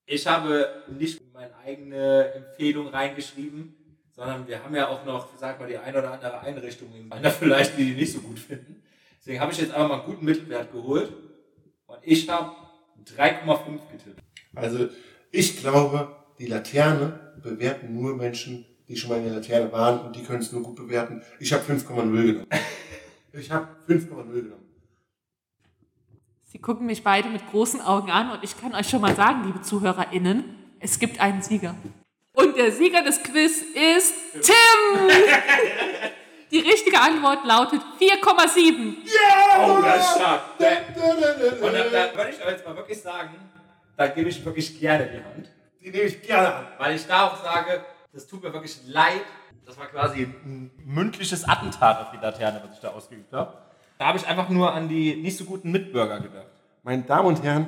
Ich habe nicht meine eigene Empfehlung reingeschrieben, sondern wir haben ja auch noch, sag mal, die eine oder andere Einrichtung in meiner vielleicht, die die nicht so gut finden. Deswegen habe ich jetzt einfach mal einen guten Mittelwert geholt und ich habe 3,5 getippt. Also ich glaube, die Laterne bewerten nur Menschen, die schon mal in der Laterne waren und die können es nur gut bewerten. Ich habe 5,0 genommen. Ich habe 5,0 genommen. Sie gucken mich beide mit großen Augen an und ich kann euch schon mal sagen, liebe ZuhörerInnen, es gibt einen Sieger. Und der Sieger des Quiz ist Tim! Die richtige Antwort lautet 4,7. Oh, das ist stark. Und da, da würde ich euch jetzt mal wirklich sagen, da gebe ich wirklich gerne die Hand. Die nehme ich gerne an. Weil ich da auch sage, das tut mir wirklich leid. Das war quasi ein mündliches Attentat auf die Laterne, was ich da ausgeübt habe. Da habe ich einfach nur an die nicht so guten Mitbürger gedacht. Meine Damen und Herren,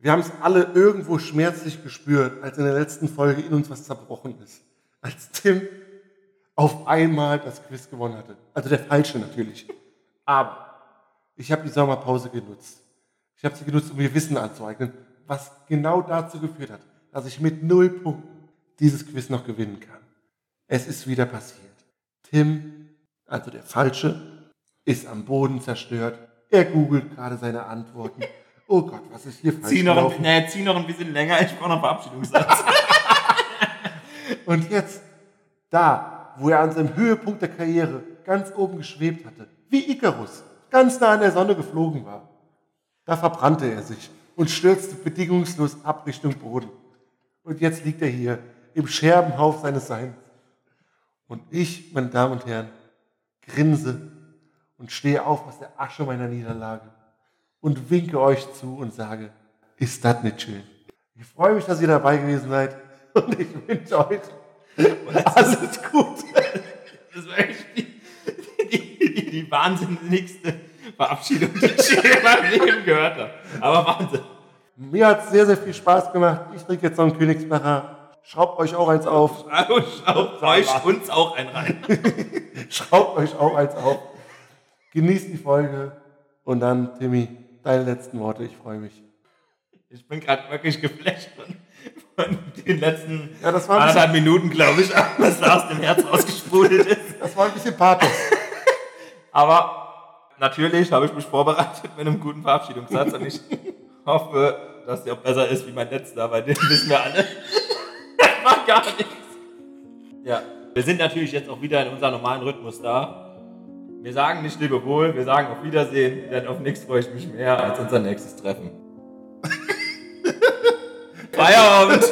wir haben es alle irgendwo schmerzlich gespürt, als in der letzten Folge in uns was zerbrochen ist. Als Tim auf einmal das Quiz gewonnen hatte. Also der falsche natürlich. Aber ich habe die Sommerpause genutzt. Ich habe sie genutzt, um mir Wissen anzueignen, was genau dazu geführt hat, dass ich mit null Punkten dieses Quiz noch gewinnen kann. Es ist wieder passiert. Tim, also der Falsche, ist am Boden zerstört. Er googelt gerade seine Antworten. Oh Gott, was ist hier falsch Zieh noch, ein, gelaufen? nee, zieh noch ein bisschen länger, ich brauche noch einen Verabschiedungssatz. Und jetzt, da, wo er an seinem Höhepunkt der Karriere ganz oben geschwebt hatte, wie Icarus, ganz nah an der Sonne geflogen war, da verbrannte er sich und stürzte bedingungslos ab Richtung Boden. Und jetzt liegt er hier im Scherbenhauf seines Seins. Und ich, meine Damen und Herren, grinse und stehe auf aus der Asche meiner Niederlage und winke euch zu und sage, ist das nicht schön? Ich freue mich, dass ihr dabei gewesen seid und ich wünsche euch alles Gute. Das war echt die, die, die, die wahnsinnigste Verabschiedung, die ich je in meinem Leben gehört habe. Aber Wahnsinn. Mir hat es sehr, sehr viel Spaß gemacht. Ich trinke jetzt noch einen Königsbacher. Schraubt euch auch eins auf. Schaut euch uns auch ein rein. Schraubt euch auch eins auf. Genießt die Folge. Und dann, Timmy, deine letzten Worte. Ich freue mich. Ich bin gerade wirklich geflasht von, von den letzten Ja, das war anderthalb Minuten, glaube ich, was da aus dem Herz rausgesprudelt ist. Das war ein bisschen Pathos. Aber natürlich habe ich mich vorbereitet mit einem guten Verabschiedungssatz und ich hoffe, dass der auch besser ist wie mein letzter, weil den wissen wir alle. Das war gar nichts. Ja, wir sind natürlich jetzt auch wieder in unserem normalen Rhythmus da. Wir sagen nicht Lebewohl, wir sagen auf Wiedersehen, denn auf nichts freue ich mich mehr als unser nächstes Treffen. Feierabend!